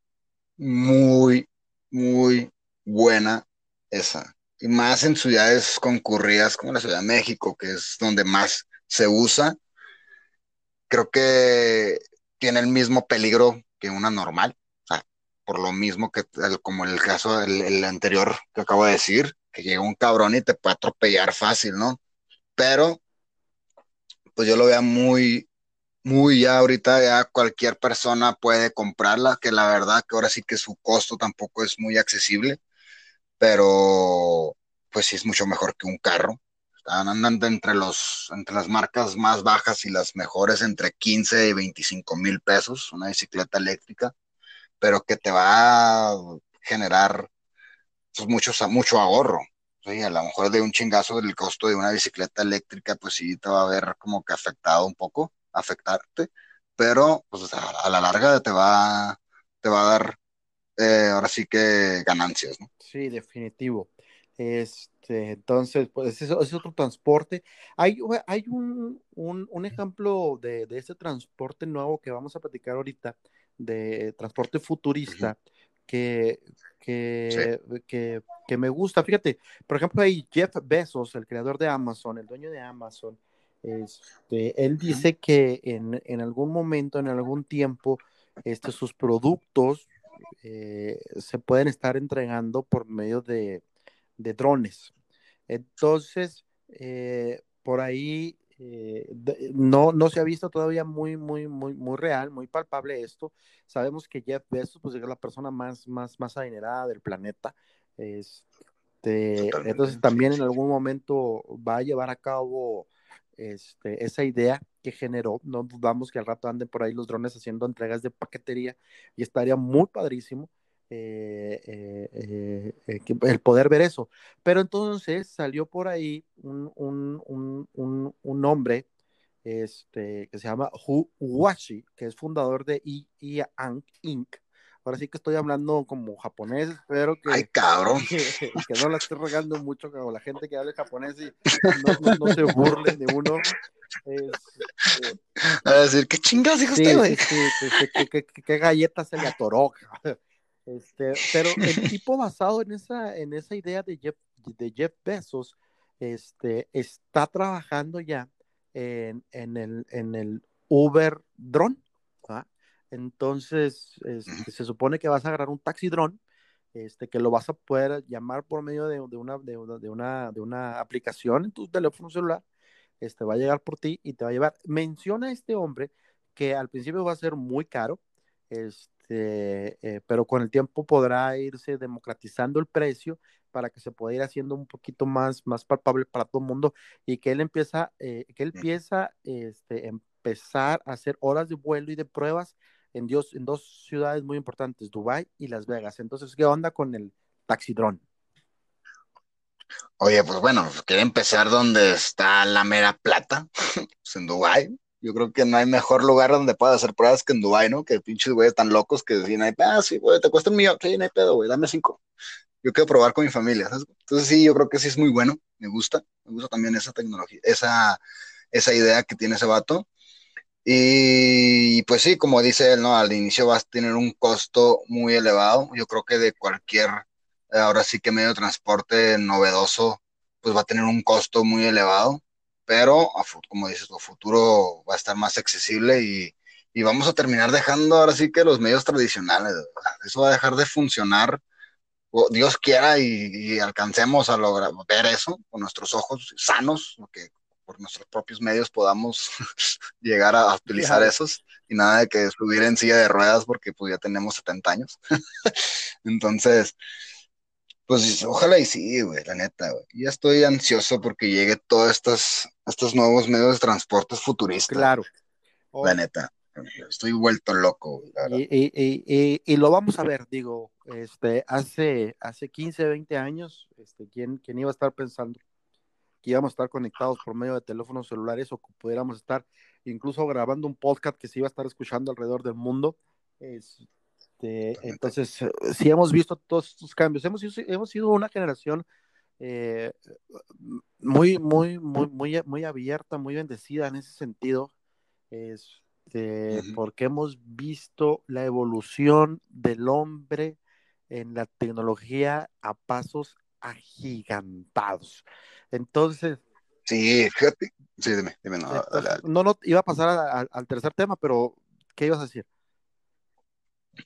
muy, muy buena esa. Y más en ciudades concurridas como la Ciudad de México, que es donde más se usa creo que tiene el mismo peligro que una normal, o sea, por lo mismo que como el caso el, anterior que acabo de decir, que llega un cabrón y te puede atropellar fácil, ¿no? Pero, pues yo lo veo muy, muy ya ahorita ya cualquier persona puede comprarla, que la verdad que ahora sí que su costo tampoco es muy accesible, pero pues sí es mucho mejor que un carro andan entre, los, entre las marcas más bajas y las mejores entre 15 y 25 mil pesos, una bicicleta eléctrica, pero que te va a generar pues, mucho, ahorro. a lo mejor de un chingazo del costo de una bicicleta eléctrica, pues sí te va a ver como que afectado un poco, afectarte, pero pues a, la larga te va, te va a dar eh, ahora sí que ganancias. Sí, definitivo. Este, entonces, pues es, es otro transporte. Hay, hay un, un, ejemplo de, de ese transporte nuevo que vamos a platicar ahorita, de transporte futurista, que, que, que, que, me gusta. Fíjate, por ejemplo, hay Jeff Bezos, el creador de Amazon, el dueño de Amazon. Este, él dice que en, en algún momento, en algún tiempo, este, sus productos eh, se pueden estar entregando por medio de, de drones. Entonces, eh, por ahí eh, no, no se ha visto todavía muy, muy, muy, muy real, muy palpable esto. Sabemos que Jeff Bezos pues, es la persona más, más, más adinerada del planeta. Este, entonces también en algún momento va a llevar a cabo este, esa idea que generó. No dudamos que al rato anden por ahí los drones haciendo entregas de paquetería y estaría muy padrísimo. Eh, eh, eh, el poder ver eso. Pero entonces salió por ahí un, un, un, un hombre este, que se llama Hu Washi, que es fundador de IA Inc. Ahora sí que estoy hablando como japonés, espero que, Ay, cabrón. *laughs* Que, no la esté regando mucho como la gente que habla japonés y no, no, se burlen de uno. Este, a decir, ¿qué chingados dijo usted, güey? ¿qué, galletas se le atoró? Este, pero el *laughs* tipo basado en esa, en esa idea de Jeff, de Jeff Bezos, este, está trabajando ya en, en, el, en el Uber drone. Entonces, este, se supone que vas a agarrar un taxi drone, este, que lo vas a poder llamar por medio de, de, una, de, una, de una aplicación en tu teléfono celular. Este, va a llegar por ti y te va a llevar. Menciona a este hombre que al principio va a ser muy caro, este, este, eh, pero con el tiempo podrá irse democratizando el precio para que se pueda ir haciendo un poquito más, más palpable para todo el mundo y que él empieza, eh, que él empieza, este, empezar a hacer horas de vuelo y de pruebas en, Dios, en dos ciudades muy importantes, Dubai y Las Vegas. Entonces, ¿qué onda con el taxidrón? Oye, pues bueno, quiere empezar donde está la mera plata, *laughs* pues en Dubai yo creo que no hay mejor lugar donde puedas hacer pruebas que en Dubai, ¿no? Que pinches güeyes tan locos que decían, ah, sí, güey, te cuesta un millón, sí, no hay pedo, güey, dame cinco. Yo quiero probar con mi familia, ¿sabes? Entonces sí, yo creo que sí es muy bueno, me gusta, me gusta también esa tecnología, esa, esa idea que tiene ese vato. Y pues sí, como dice él, ¿no? Al inicio vas a tener un costo muy elevado. Yo creo que de cualquier, ahora sí que medio de transporte novedoso, pues va a tener un costo muy elevado pero como dices, el futuro va a estar más accesible y, y vamos a terminar dejando ahora sí que los medios tradicionales, eso va a dejar de funcionar. Dios quiera y, alcancemos a lograr ver eso con nuestros ojos sanos, que por nuestros propios medios podamos *laughs* llegar a, utilizar esos y nada de que subir en silla de ruedas porque pues ya tenemos 70 años. *laughs* Entonces, pues ojalá y sí, güey, la neta, güey. Ya estoy ansioso porque llegue todos estos, estos nuevos medios de transporte futuristas. Claro. La neta. Estoy vuelto loco. Y, lo vamos a ver, digo, este, hace, hace 15, 20 años, este, ¿quién, ¿quién iba a estar pensando que íbamos a estar conectados por medio de teléfonos celulares o que pudiéramos estar incluso grabando un podcast que se iba a estar escuchando alrededor del mundo? Este, entonces, sí hemos visto todos estos cambios. Hemos, hemos sido una generación eh, muy, muy, muy, muy, muy abierta, muy bendecida en ese sentido. Es, este, porque hemos visto la evolución del hombre en la tecnología a pasos agigantados. Entonces. Sí, fíjate. Sí, dime, dime. No, no, iba a pasar al tercer tema, pero ¿qué ibas a decir?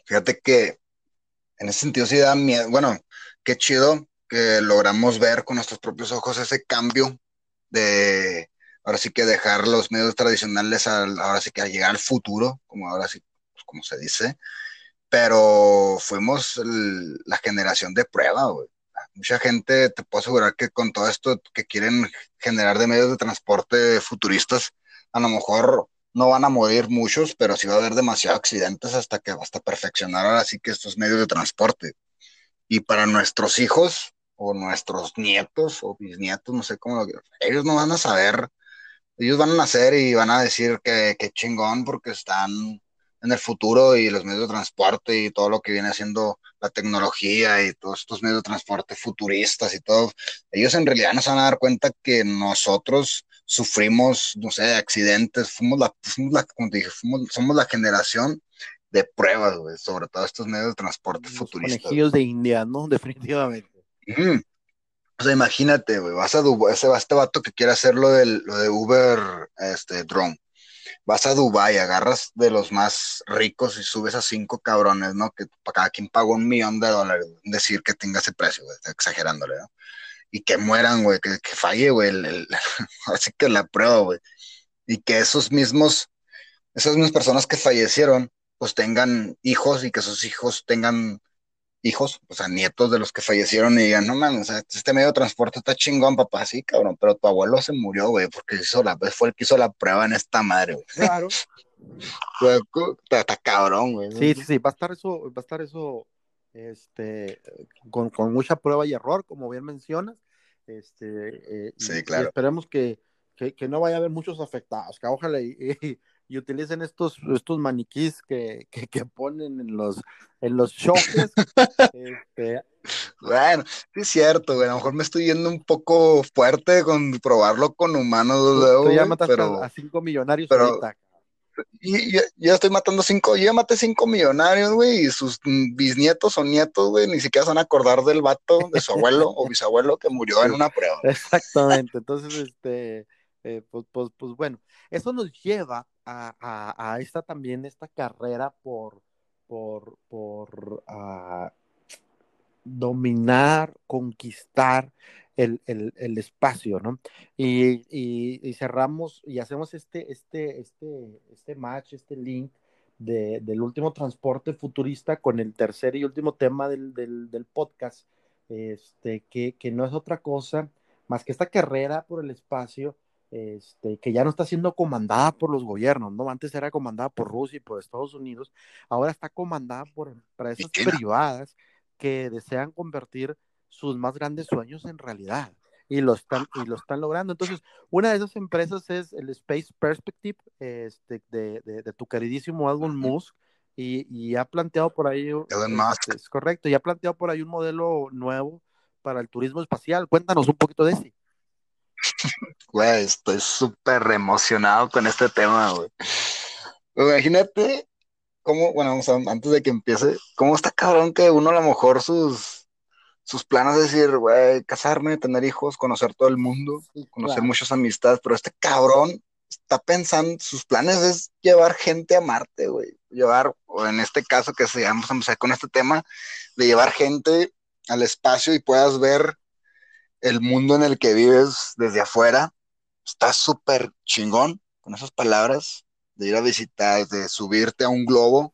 Fíjate que en ese sentido sí da miedo. Bueno, qué chido que logramos ver con nuestros propios ojos ese cambio de, ahora sí que dejar los medios tradicionales, ahora sí que a llegar al futuro, como ahora sí, pues, como se dice, pero fuimos la generación de prueba. Mucha gente, te puedo asegurar que con todo esto que quieren generar de medios de transporte futuristas, a lo mejor no van a morir muchos, pero sí va a haber demasiados accidentes hasta que hasta perfeccionar ahora sí que estos medios de transporte. Y para nuestros hijos o nuestros nietos o bisnietos, no sé cómo, ellos no van a saber ellos van a nacer y van a decir que, que chingón porque están en el futuro y los medios de transporte y todo lo que viene haciendo la tecnología y todos estos medios de transporte futuristas y todo, ellos en realidad no se van a dar cuenta que nosotros sufrimos, no sé, accidentes, fuimos la, la como dije, somos la generación de pruebas, sobre todo estos medios de transporte los futuristas. De India, ¿no? *laughs* Definitivamente. O sea, imagínate, güey, vas a Dubai, ese este vato que quiere hacer lo, lo de Uber, este, drone. Vas a Dubai, agarras de los más ricos y subes a cinco cabrones, ¿no? Que para cada quien pagó un millón de dólares, decir que tenga ese precio, güey, exagerándole, ¿no? Y que mueran, güey, que, falle, güey, así *laughs* que la prueba, güey. Y que esos mismos, esas mismas personas que fallecieron, pues tengan hijos y que esos hijos tengan hijos, o sea, nietos de los que fallecieron y digan, no mames, este medio de transporte está chingón, papá, sí, cabrón, pero tu abuelo se murió, güey, porque hizo la, fue el que hizo la prueba en esta madre, güey. Claro. *laughs* está, cabrón, güey. Sí, sí, sí, va a estar eso, va a estar eso, este, con, mucha prueba y error, como bien mencionas, este, eh, sí, claro. esperemos que, que, no vaya a haber muchos afectados, que ojalá y *laughs* y utilicen estos, estos maniquís que, que, ponen en los, en los choques. *laughs* Este, bueno, sí es cierto, güey. A lo mejor me estoy yendo un poco fuerte con probarlo con humanos. Tú, ya mataste a cinco millonarios pero, ahorita. Y, ya estoy matando cinco, yo ya maté cinco millonarios, güey, y sus bisnietos o nietos, güey, ni siquiera se van a acordar del vato de su abuelo o bisabuelo que murió en una prueba. Exactamente, entonces, este, eh, pues, pues, pues bueno, eso nos lleva a, esta también, esta carrera por, por, por ah, dominar, conquistar el, espacio, ¿no? Y, cerramos y hacemos este, este, este, este match, este link del último transporte futurista con el tercer y último tema del, del, podcast, este, que, que no es otra cosa más que esta carrera por el espacio este, que ya no está siendo comandada por los gobiernos, ¿no? Antes era comandada por Rusia y por Estados Unidos, ahora está comandada por empresas privadas que desean convertir sus más grandes sueños en realidad y lo están, y lo están logrando. Entonces, una de esas empresas es el Space Perspective este, de, de, tu queridísimo Elon Musk. Y, y, ha planteado por ahí. Elon Musk. Este, es correcto, y ha planteado por ahí un modelo nuevo para el turismo espacial. Cuéntanos un poquito de ese. *laughs* Güey, estoy súper emocionado con este tema, güey. Imagínate cómo, bueno, antes de que empiece, cómo está cabrón que uno a lo mejor sus, sus planes es decir, güey, casarme, tener hijos, conocer todo el mundo, conocer muchas amistades, pero este cabrón está pensando, sus planes es llevar gente a Marte, güey. Llevar, o en este caso que se vamos a empezar con este tema, de llevar gente al espacio y puedas ver el mundo en el que vives desde afuera. Está súper chingón con esas palabras de ir a visitar, de subirte a un globo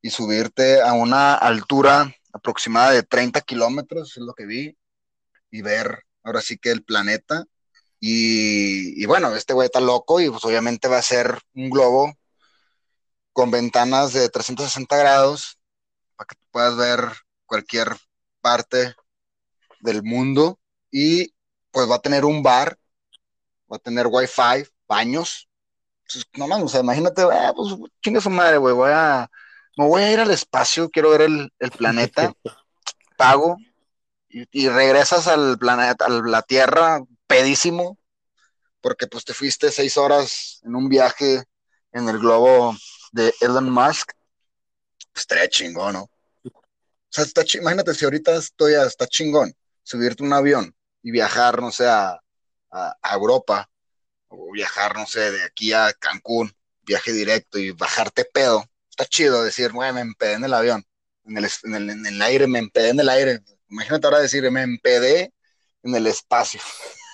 y subirte a una altura aproximada de 30 kilómetros, es lo que vi, y ver ahora sí que el planeta. Y, bueno, este güey está loco y pues obviamente va a ser un globo con ventanas de 360 grados para que puedas ver cualquier parte del mundo y pues va a tener un bar, va a tener wifi, baños. No mames, o sea, imagínate, eh, pues su madre, güey, voy a me voy a ir al espacio, quiero ver el, planeta, *laughs* pago, y, regresas al planeta, a la Tierra, pedísimo, porque pues te fuiste seis horas en un viaje en el globo de Elon Musk, pues estaría chingón, ¿no? O sea, está imagínate si ahorita estoy está chingón subirte un avión y viajar, no sé, a, a, Europa, o viajar, no sé, de aquí a Cancún, viaje directo y bajarte pedo está chido decir, güey, me empedé en el avión, en el, en, el, en el, aire, me empedé en el aire. Imagínate ahora decir, me empedé en el espacio.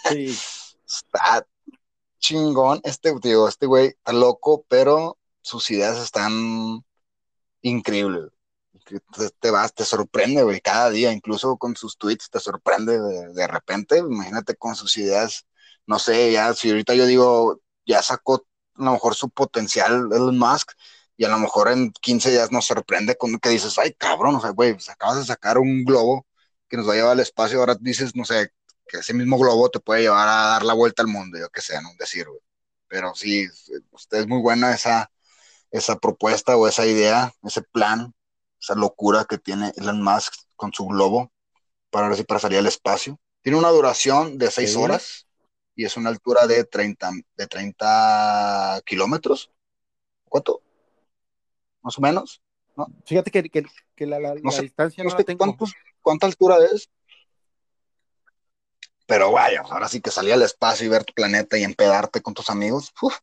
Sí. *laughs* está chingón. Este, digo, este güey está loco, pero sus ideas están increíbles. Te, te vas, te sorprende, güey, cada día, incluso con sus tweets te sorprende de, de repente. Imagínate con sus ideas, no sé, ya si ahorita yo digo, ya sacó a lo mejor su potencial Elon Musk, y a lo mejor en 15 días nos sorprende con que dices, ay, cabrón, o sea, güey, pues acabas de sacar un globo que nos va a llevar al espacio, ahora dices, no sé, que ese mismo globo te puede llevar a dar la vuelta al mundo, yo qué sé, no decir, güey. Pero sí, usted es muy buena esa, esa propuesta o esa idea, ese plan, esa locura que tiene Elon Musk con su globo para ver si para salir al espacio. Tiene una duración de 6 horas y es una altura de 30, de 30 kilómetros. ¿Cuánto? más o menos. ¿no? Fíjate que, que, la, la, distancia no, sé ¿Cuánta altura es? Pero vaya, ahora sí que salir al espacio y ver tu planeta y empedarte con tus amigos, uf,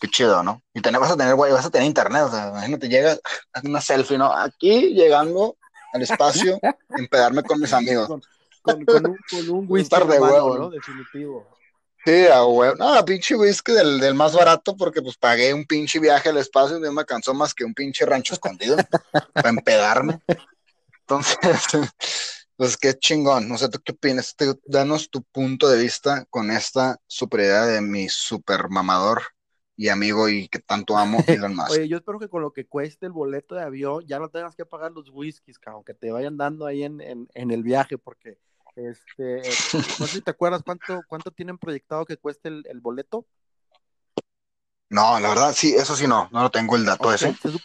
qué chido, ¿no? Y tener, vas a tener, güey, vas a tener internet, o sea, imagínate, llegas, *laughs* haz una selfie, ¿no? Aquí, llegando al espacio, *laughs* empedarme con mis amigos. Con, con, un, con un *laughs* whisky de huevo, ¿no? Definitivo. Sí, a huevo. No, pinche whisky del, del, más barato porque pues pagué un pinche viaje al espacio y no me cansó más que un pinche rancho escondido para empedarme. Entonces, *laughs* pues qué chingón. No sé, ¿tú qué opinas? danos tu punto de vista con esta super idea de mi super mamador y amigo y que tanto amo *laughs* Elon Musk. Oye, yo espero que con lo que cueste el boleto de avión ya no tengas que pagar los whiskies, aunque te vayan dando ahí en, en, en el viaje porque este, no sé si te acuerdas cuánto, cuánto tienen proyectado que cueste el, boleto. No, la verdad, sí, eso sí no, no lo tengo el dato ese. Se,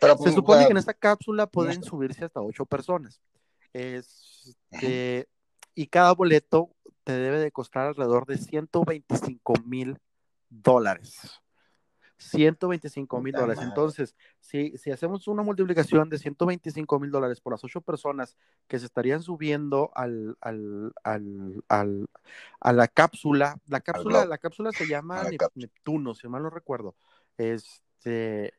Pero, se pues, supone que en esta cápsula pueden subirse hasta ocho personas. Este, y cada boleto te debe de costar alrededor de 125 mil dólares. 125 mil dólares. Entonces, si, si hacemos una multiplicación de 125 mil dólares por las ocho personas que se estarían subiendo al, al, al, al a la cápsula, la cápsula, la cápsula se llama Neptuno, si mal no recuerdo. Este,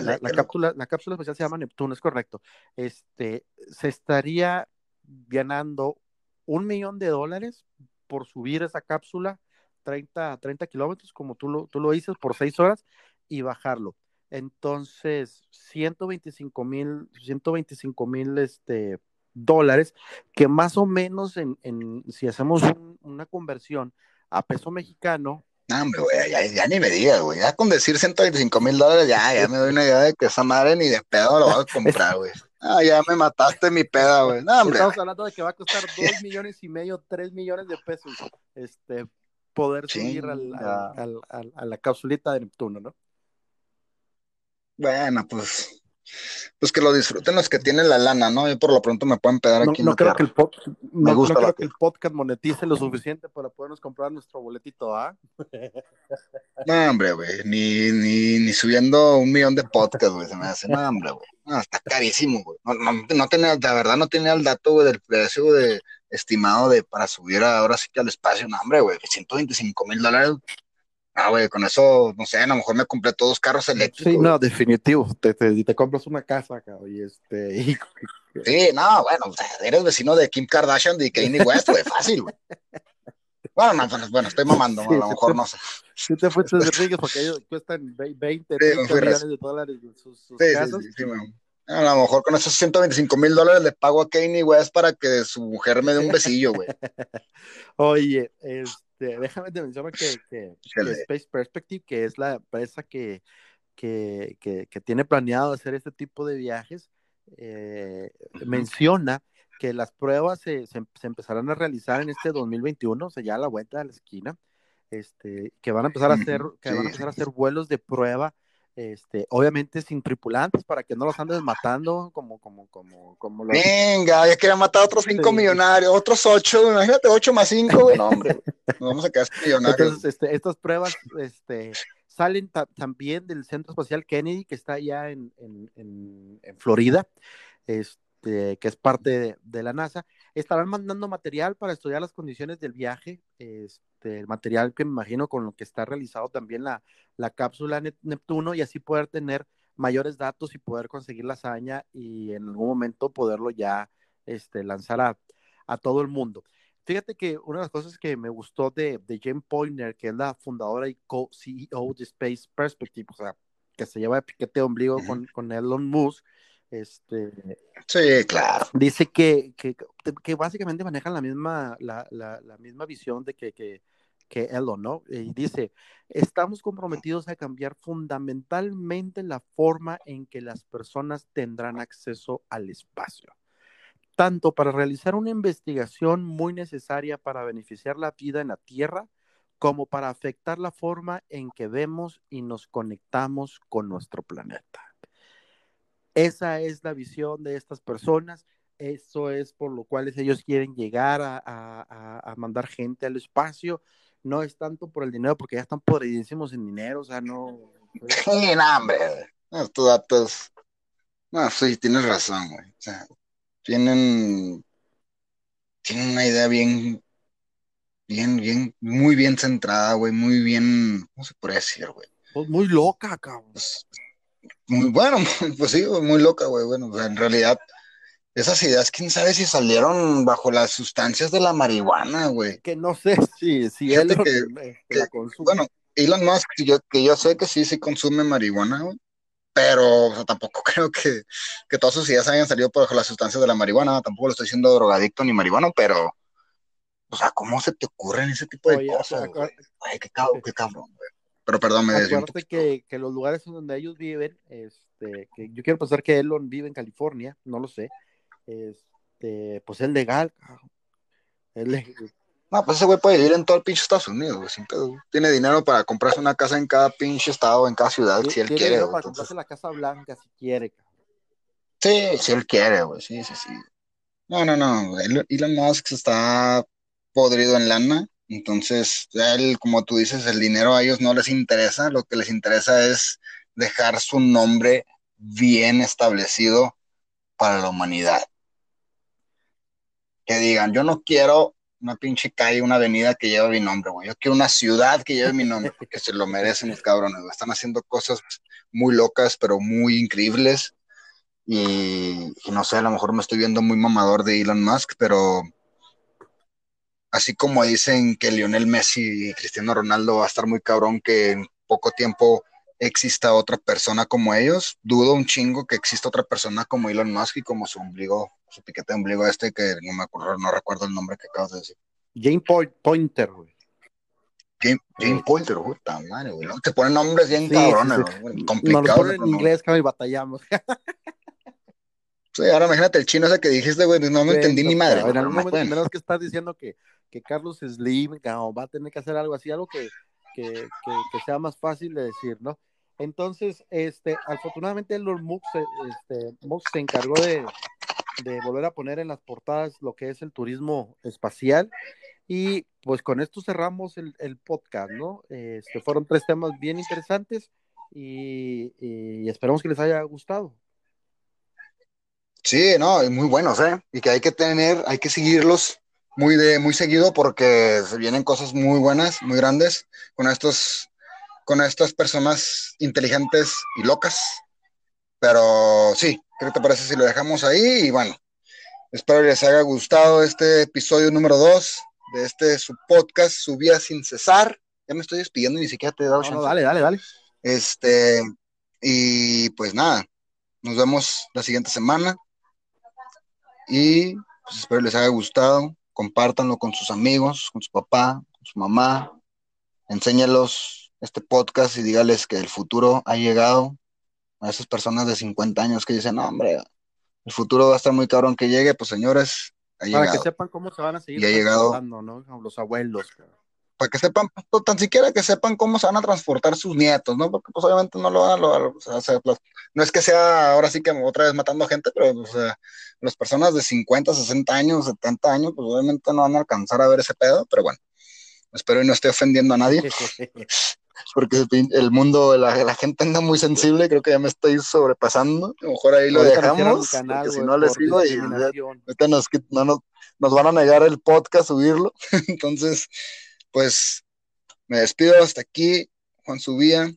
la, cápsula, la cápsula especial se llama Neptuno, es correcto. Este, se estaría ganando un millón de dólares por subir esa cápsula 30, 30 kilómetros, como tú lo, tú lo dices, por 6 horas y bajarlo. Entonces, 125 mil, 125 mil este, dólares, que más o menos en, en si hacemos una conversión a peso mexicano. No, hombre, güey, ya, ni me digas, güey. Ya con decir 125 mil dólares, ya, ya me doy una idea de que esa madre ni de pedo lo vas a *laughs* comprar, güey. Ah, ya me mataste mi peda, güey. No, hombre. Estamos hablando de que va a costar 2 millones y medio, 3 millones de pesos. Este, poder subir al, a la capsulita de Neptuno, ¿no? Bueno, pues, pues que lo disfruten los que tienen la lana, ¿no? Y por lo pronto me pueden pegar aquí. No, creo, que el, creo que el podcast monetice lo suficiente para podernos comprar nuestro boletito, ¿ah? *laughs* No, hombre, güey, ni, ni, ni, subiendo un millón de podcasts, güey, se me hace, no, hombre, güey. No, está carísimo, güey. No, no, no, tenía, de verdad no tenía el dato, güey, del precio de, estimado de para subir ahora sí que al espacio, no, hombre, güey, 125 mil dólares Ah, güey, con eso, no sé, a lo mejor me compré todos carros eléctricos. Sí, no, definitivo. Te, te, compras una casa, cabrón, y este. *laughs* Sí, no, bueno, eres vecino de Kim Kardashian y Kanye West, güey, fácil, güey. Bueno, no, pues, bueno, estoy mamando, a lo mejor no sé. Sí, te fuiste de *laughs* ricos porque ellos cuestan 20, 30 millones de dólares sus, sus sí, casas. Sí, sí, a lo mejor con esos 125 mil dólares le pago a Kanye West para que su mujer me dé un besillo, güey. *laughs* Oye, este déjame te mencionar que, que, Space Perspective, que es la empresa que, que, que, tiene planeado hacer este tipo de viajes, eh, menciona que las pruebas se, se, empezarán a realizar en este 2021, o sea, ya a la vuelta de la esquina, este, que van a empezar a hacer, que van a empezar a hacer vuelos de prueba este, obviamente sin tripulantes para que no los andes matando como, como, como, como Venga, ya quería matar a otros cinco millonarios, otros ocho, imagínate, ocho más cinco, no, hombre, nos vamos a quedar millonarios. Entonces, este, estas pruebas, este, salen también del Centro Espacial Kennedy, que está allá en, en, en, en Florida, este, que es parte de, la NASA. Estarán mandando material para estudiar las condiciones del viaje, este, el material que me imagino con lo que está realizado también la, la cápsula Neptuno y así poder tener mayores datos y poder conseguir la hazaña y en algún momento poderlo ya este, lanzar a, a todo el mundo. Fíjate que una de las cosas que me gustó de, de Jane Poyner, que es la fundadora y co-CEO de Space Perspective, o sea, que se lleva de piquete ombligo con, con Elon Musk, este, sí, claro. Dice que, que, que básicamente manejan la misma, la, la, la misma visión de que, que, que Elon, ¿no? Y dice, estamos comprometidos a cambiar fundamentalmente la forma en que las personas tendrán acceso al espacio, tanto para realizar una investigación muy necesaria para beneficiar la vida en la Tierra, como para afectar la forma en que vemos y nos conectamos con nuestro planeta. Esa es la visión de estas personas. Eso es por lo cual ellos quieren llegar a, a mandar gente al espacio no es tanto por el dinero, porque ya están podridísimos en dinero, o sea, no. *laughs* Sí, no, hombre, estos datos. No, sí, tienes razón, güey. O sea, tienen. Tienen una idea bien. Bien, bien, muy bien centrada, güey, muy bien. ¿Cómo se puede decir, güey? Pues muy loca, cabrón. Pues, muy bueno, *laughs* pues sí, muy loca, güey. Bueno, en realidad esas ideas, quién sabe si salieron bajo las sustancias de la marihuana, güey. Que no sé *laughs* si, si él que, la consume. Bueno, Elon Musk, yo, que yo sé que sí, sí consume marihuana, güey. Pero o sea, tampoco *laughs* creo que, que todas sus ideas hayan salido bajo las sustancias de la marihuana. Tampoco lo estoy diciendo drogadicto ni marihuano, pero. O sea, ¿cómo se te ocurren ese tipo de cosas? Ay, qué, cabrón, qué cabrón, güey. Pero perdón, me desvió que, que los lugares donde ellos viven, este, que yo quiero pensar que Elon vive en California, no lo sé este, pues es legal, No, pues ese güey puede vivir en todo el pinche Estados Unidos, güey, sin pedo. Tiene dinero para comprarse una casa en cada pinche estado, en cada ciudad, si él quiere. para comprarse la Casa Blanca si quiere, Sí, si él quiere, güey, sí, sí, sí. No, no, no, Elon Musk está podrido en lana, entonces, él, como tú dices, el dinero a ellos no les interesa, lo que les interesa es dejar su nombre bien establecido para la humanidad que digan, yo no quiero una pinche calle, una avenida que lleve mi nombre, güey. Yo quiero una ciudad que lleve mi nombre, porque se lo merecen los cabrones, Están haciendo cosas muy locas, pero muy increíbles. Y, no sé, a lo mejor me estoy viendo muy mamador de Elon Musk, pero así como dicen que Lionel Messi y Cristiano Ronaldo va a estar muy cabrón que en poco tiempo exista otra persona como ellos, dudo un chingo que exista otra persona como Elon Musk y como su ombligo su piquete de ombligo este que no me acuerdo, no recuerdo el nombre que acabas de decir. Jane Pointer, güey. Jane, Jane Pointer, puta madre, güey. Te ponen nombres bien cabrones, sí, complicados. Nos ponen en inglés, que batallamos. *laughs* sí, ahora imagínate el chino ese que dijiste, güey, no me entendí ni madre. En algún momento menos que estás diciendo que, que Carlos Slim va a tener que hacer algo así, algo que, que, sea más fácil de decir, ¿no? Entonces, este, afortunadamente Elon Musk, este, Musk se encargó de, de volver a poner en las portadas lo que es el turismo espacial. Y pues con esto cerramos el, el podcast, ¿no? Este, fueron tres temas bien interesantes y, y, esperamos que les haya gustado. Sí, no, muy buenos, ¿eh? Y que hay que tener, hay que seguirlos muy de muy seguido porque se vienen cosas muy buenas, muy grandes con estos con estas personas inteligentes y locas. Pero sí, ¿qué te parece si lo dejamos ahí? Y bueno, espero que les haya gustado este episodio número 2 de este su podcast, Su Vía Sin Cesar. Ya me estoy despidiendo y ni siquiera te he dado no, no, dale, dale, dale. Este, y pues nada, nos vemos la siguiente semana. Y pues espero les haya gustado. Compártanlo con sus amigos, con su papá, con su mamá. Enséñalos este podcast y dígales que el futuro ha llegado a esas personas de 50 años que dicen, no, hombre, el futuro va a estar muy cabrón que llegue, pues señores, ha Para que sepan cómo se van a seguir y ha llegado, ¿no? Los abuelos. Para que sepan, pues, tan siquiera que sepan cómo se van a transportar sus nietos, ¿no? Porque pues obviamente no lo van a lograr, o sea, no es que sea ahora sí que otra vez matando gente, pero o sea, las personas de 50, 60 años, 70 años, pues obviamente no van a alcanzar a ver ese pedo, pero bueno, espero y no esté ofendiendo a nadie. *laughs* porque el mundo, la, la, gente anda muy sensible, creo que ya me estoy sobrepasando, a lo mejor ahí lo dejamos, porque si no les sigo y nos, no, nos, nos van a negar el podcast, subirlo, *laughs* entonces, pues, me despido hasta aquí, Juan Subía,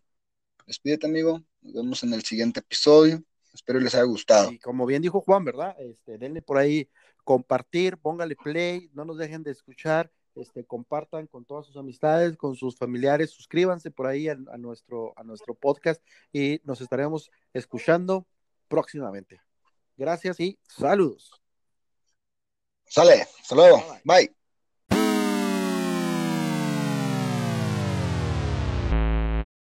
despídete amigo, nos vemos en el siguiente episodio, espero les haya gustado. Y como bien dijo Juan, ¿verdad? Este, denle por ahí compartir, póngale play, no nos dejen de escuchar, este, compartan con todas sus amistades, con sus familiares, suscríbanse por ahí a, nuestro, a nuestro podcast y nos estaremos escuchando próximamente. Gracias y saludos. Sale, hasta luego. bye.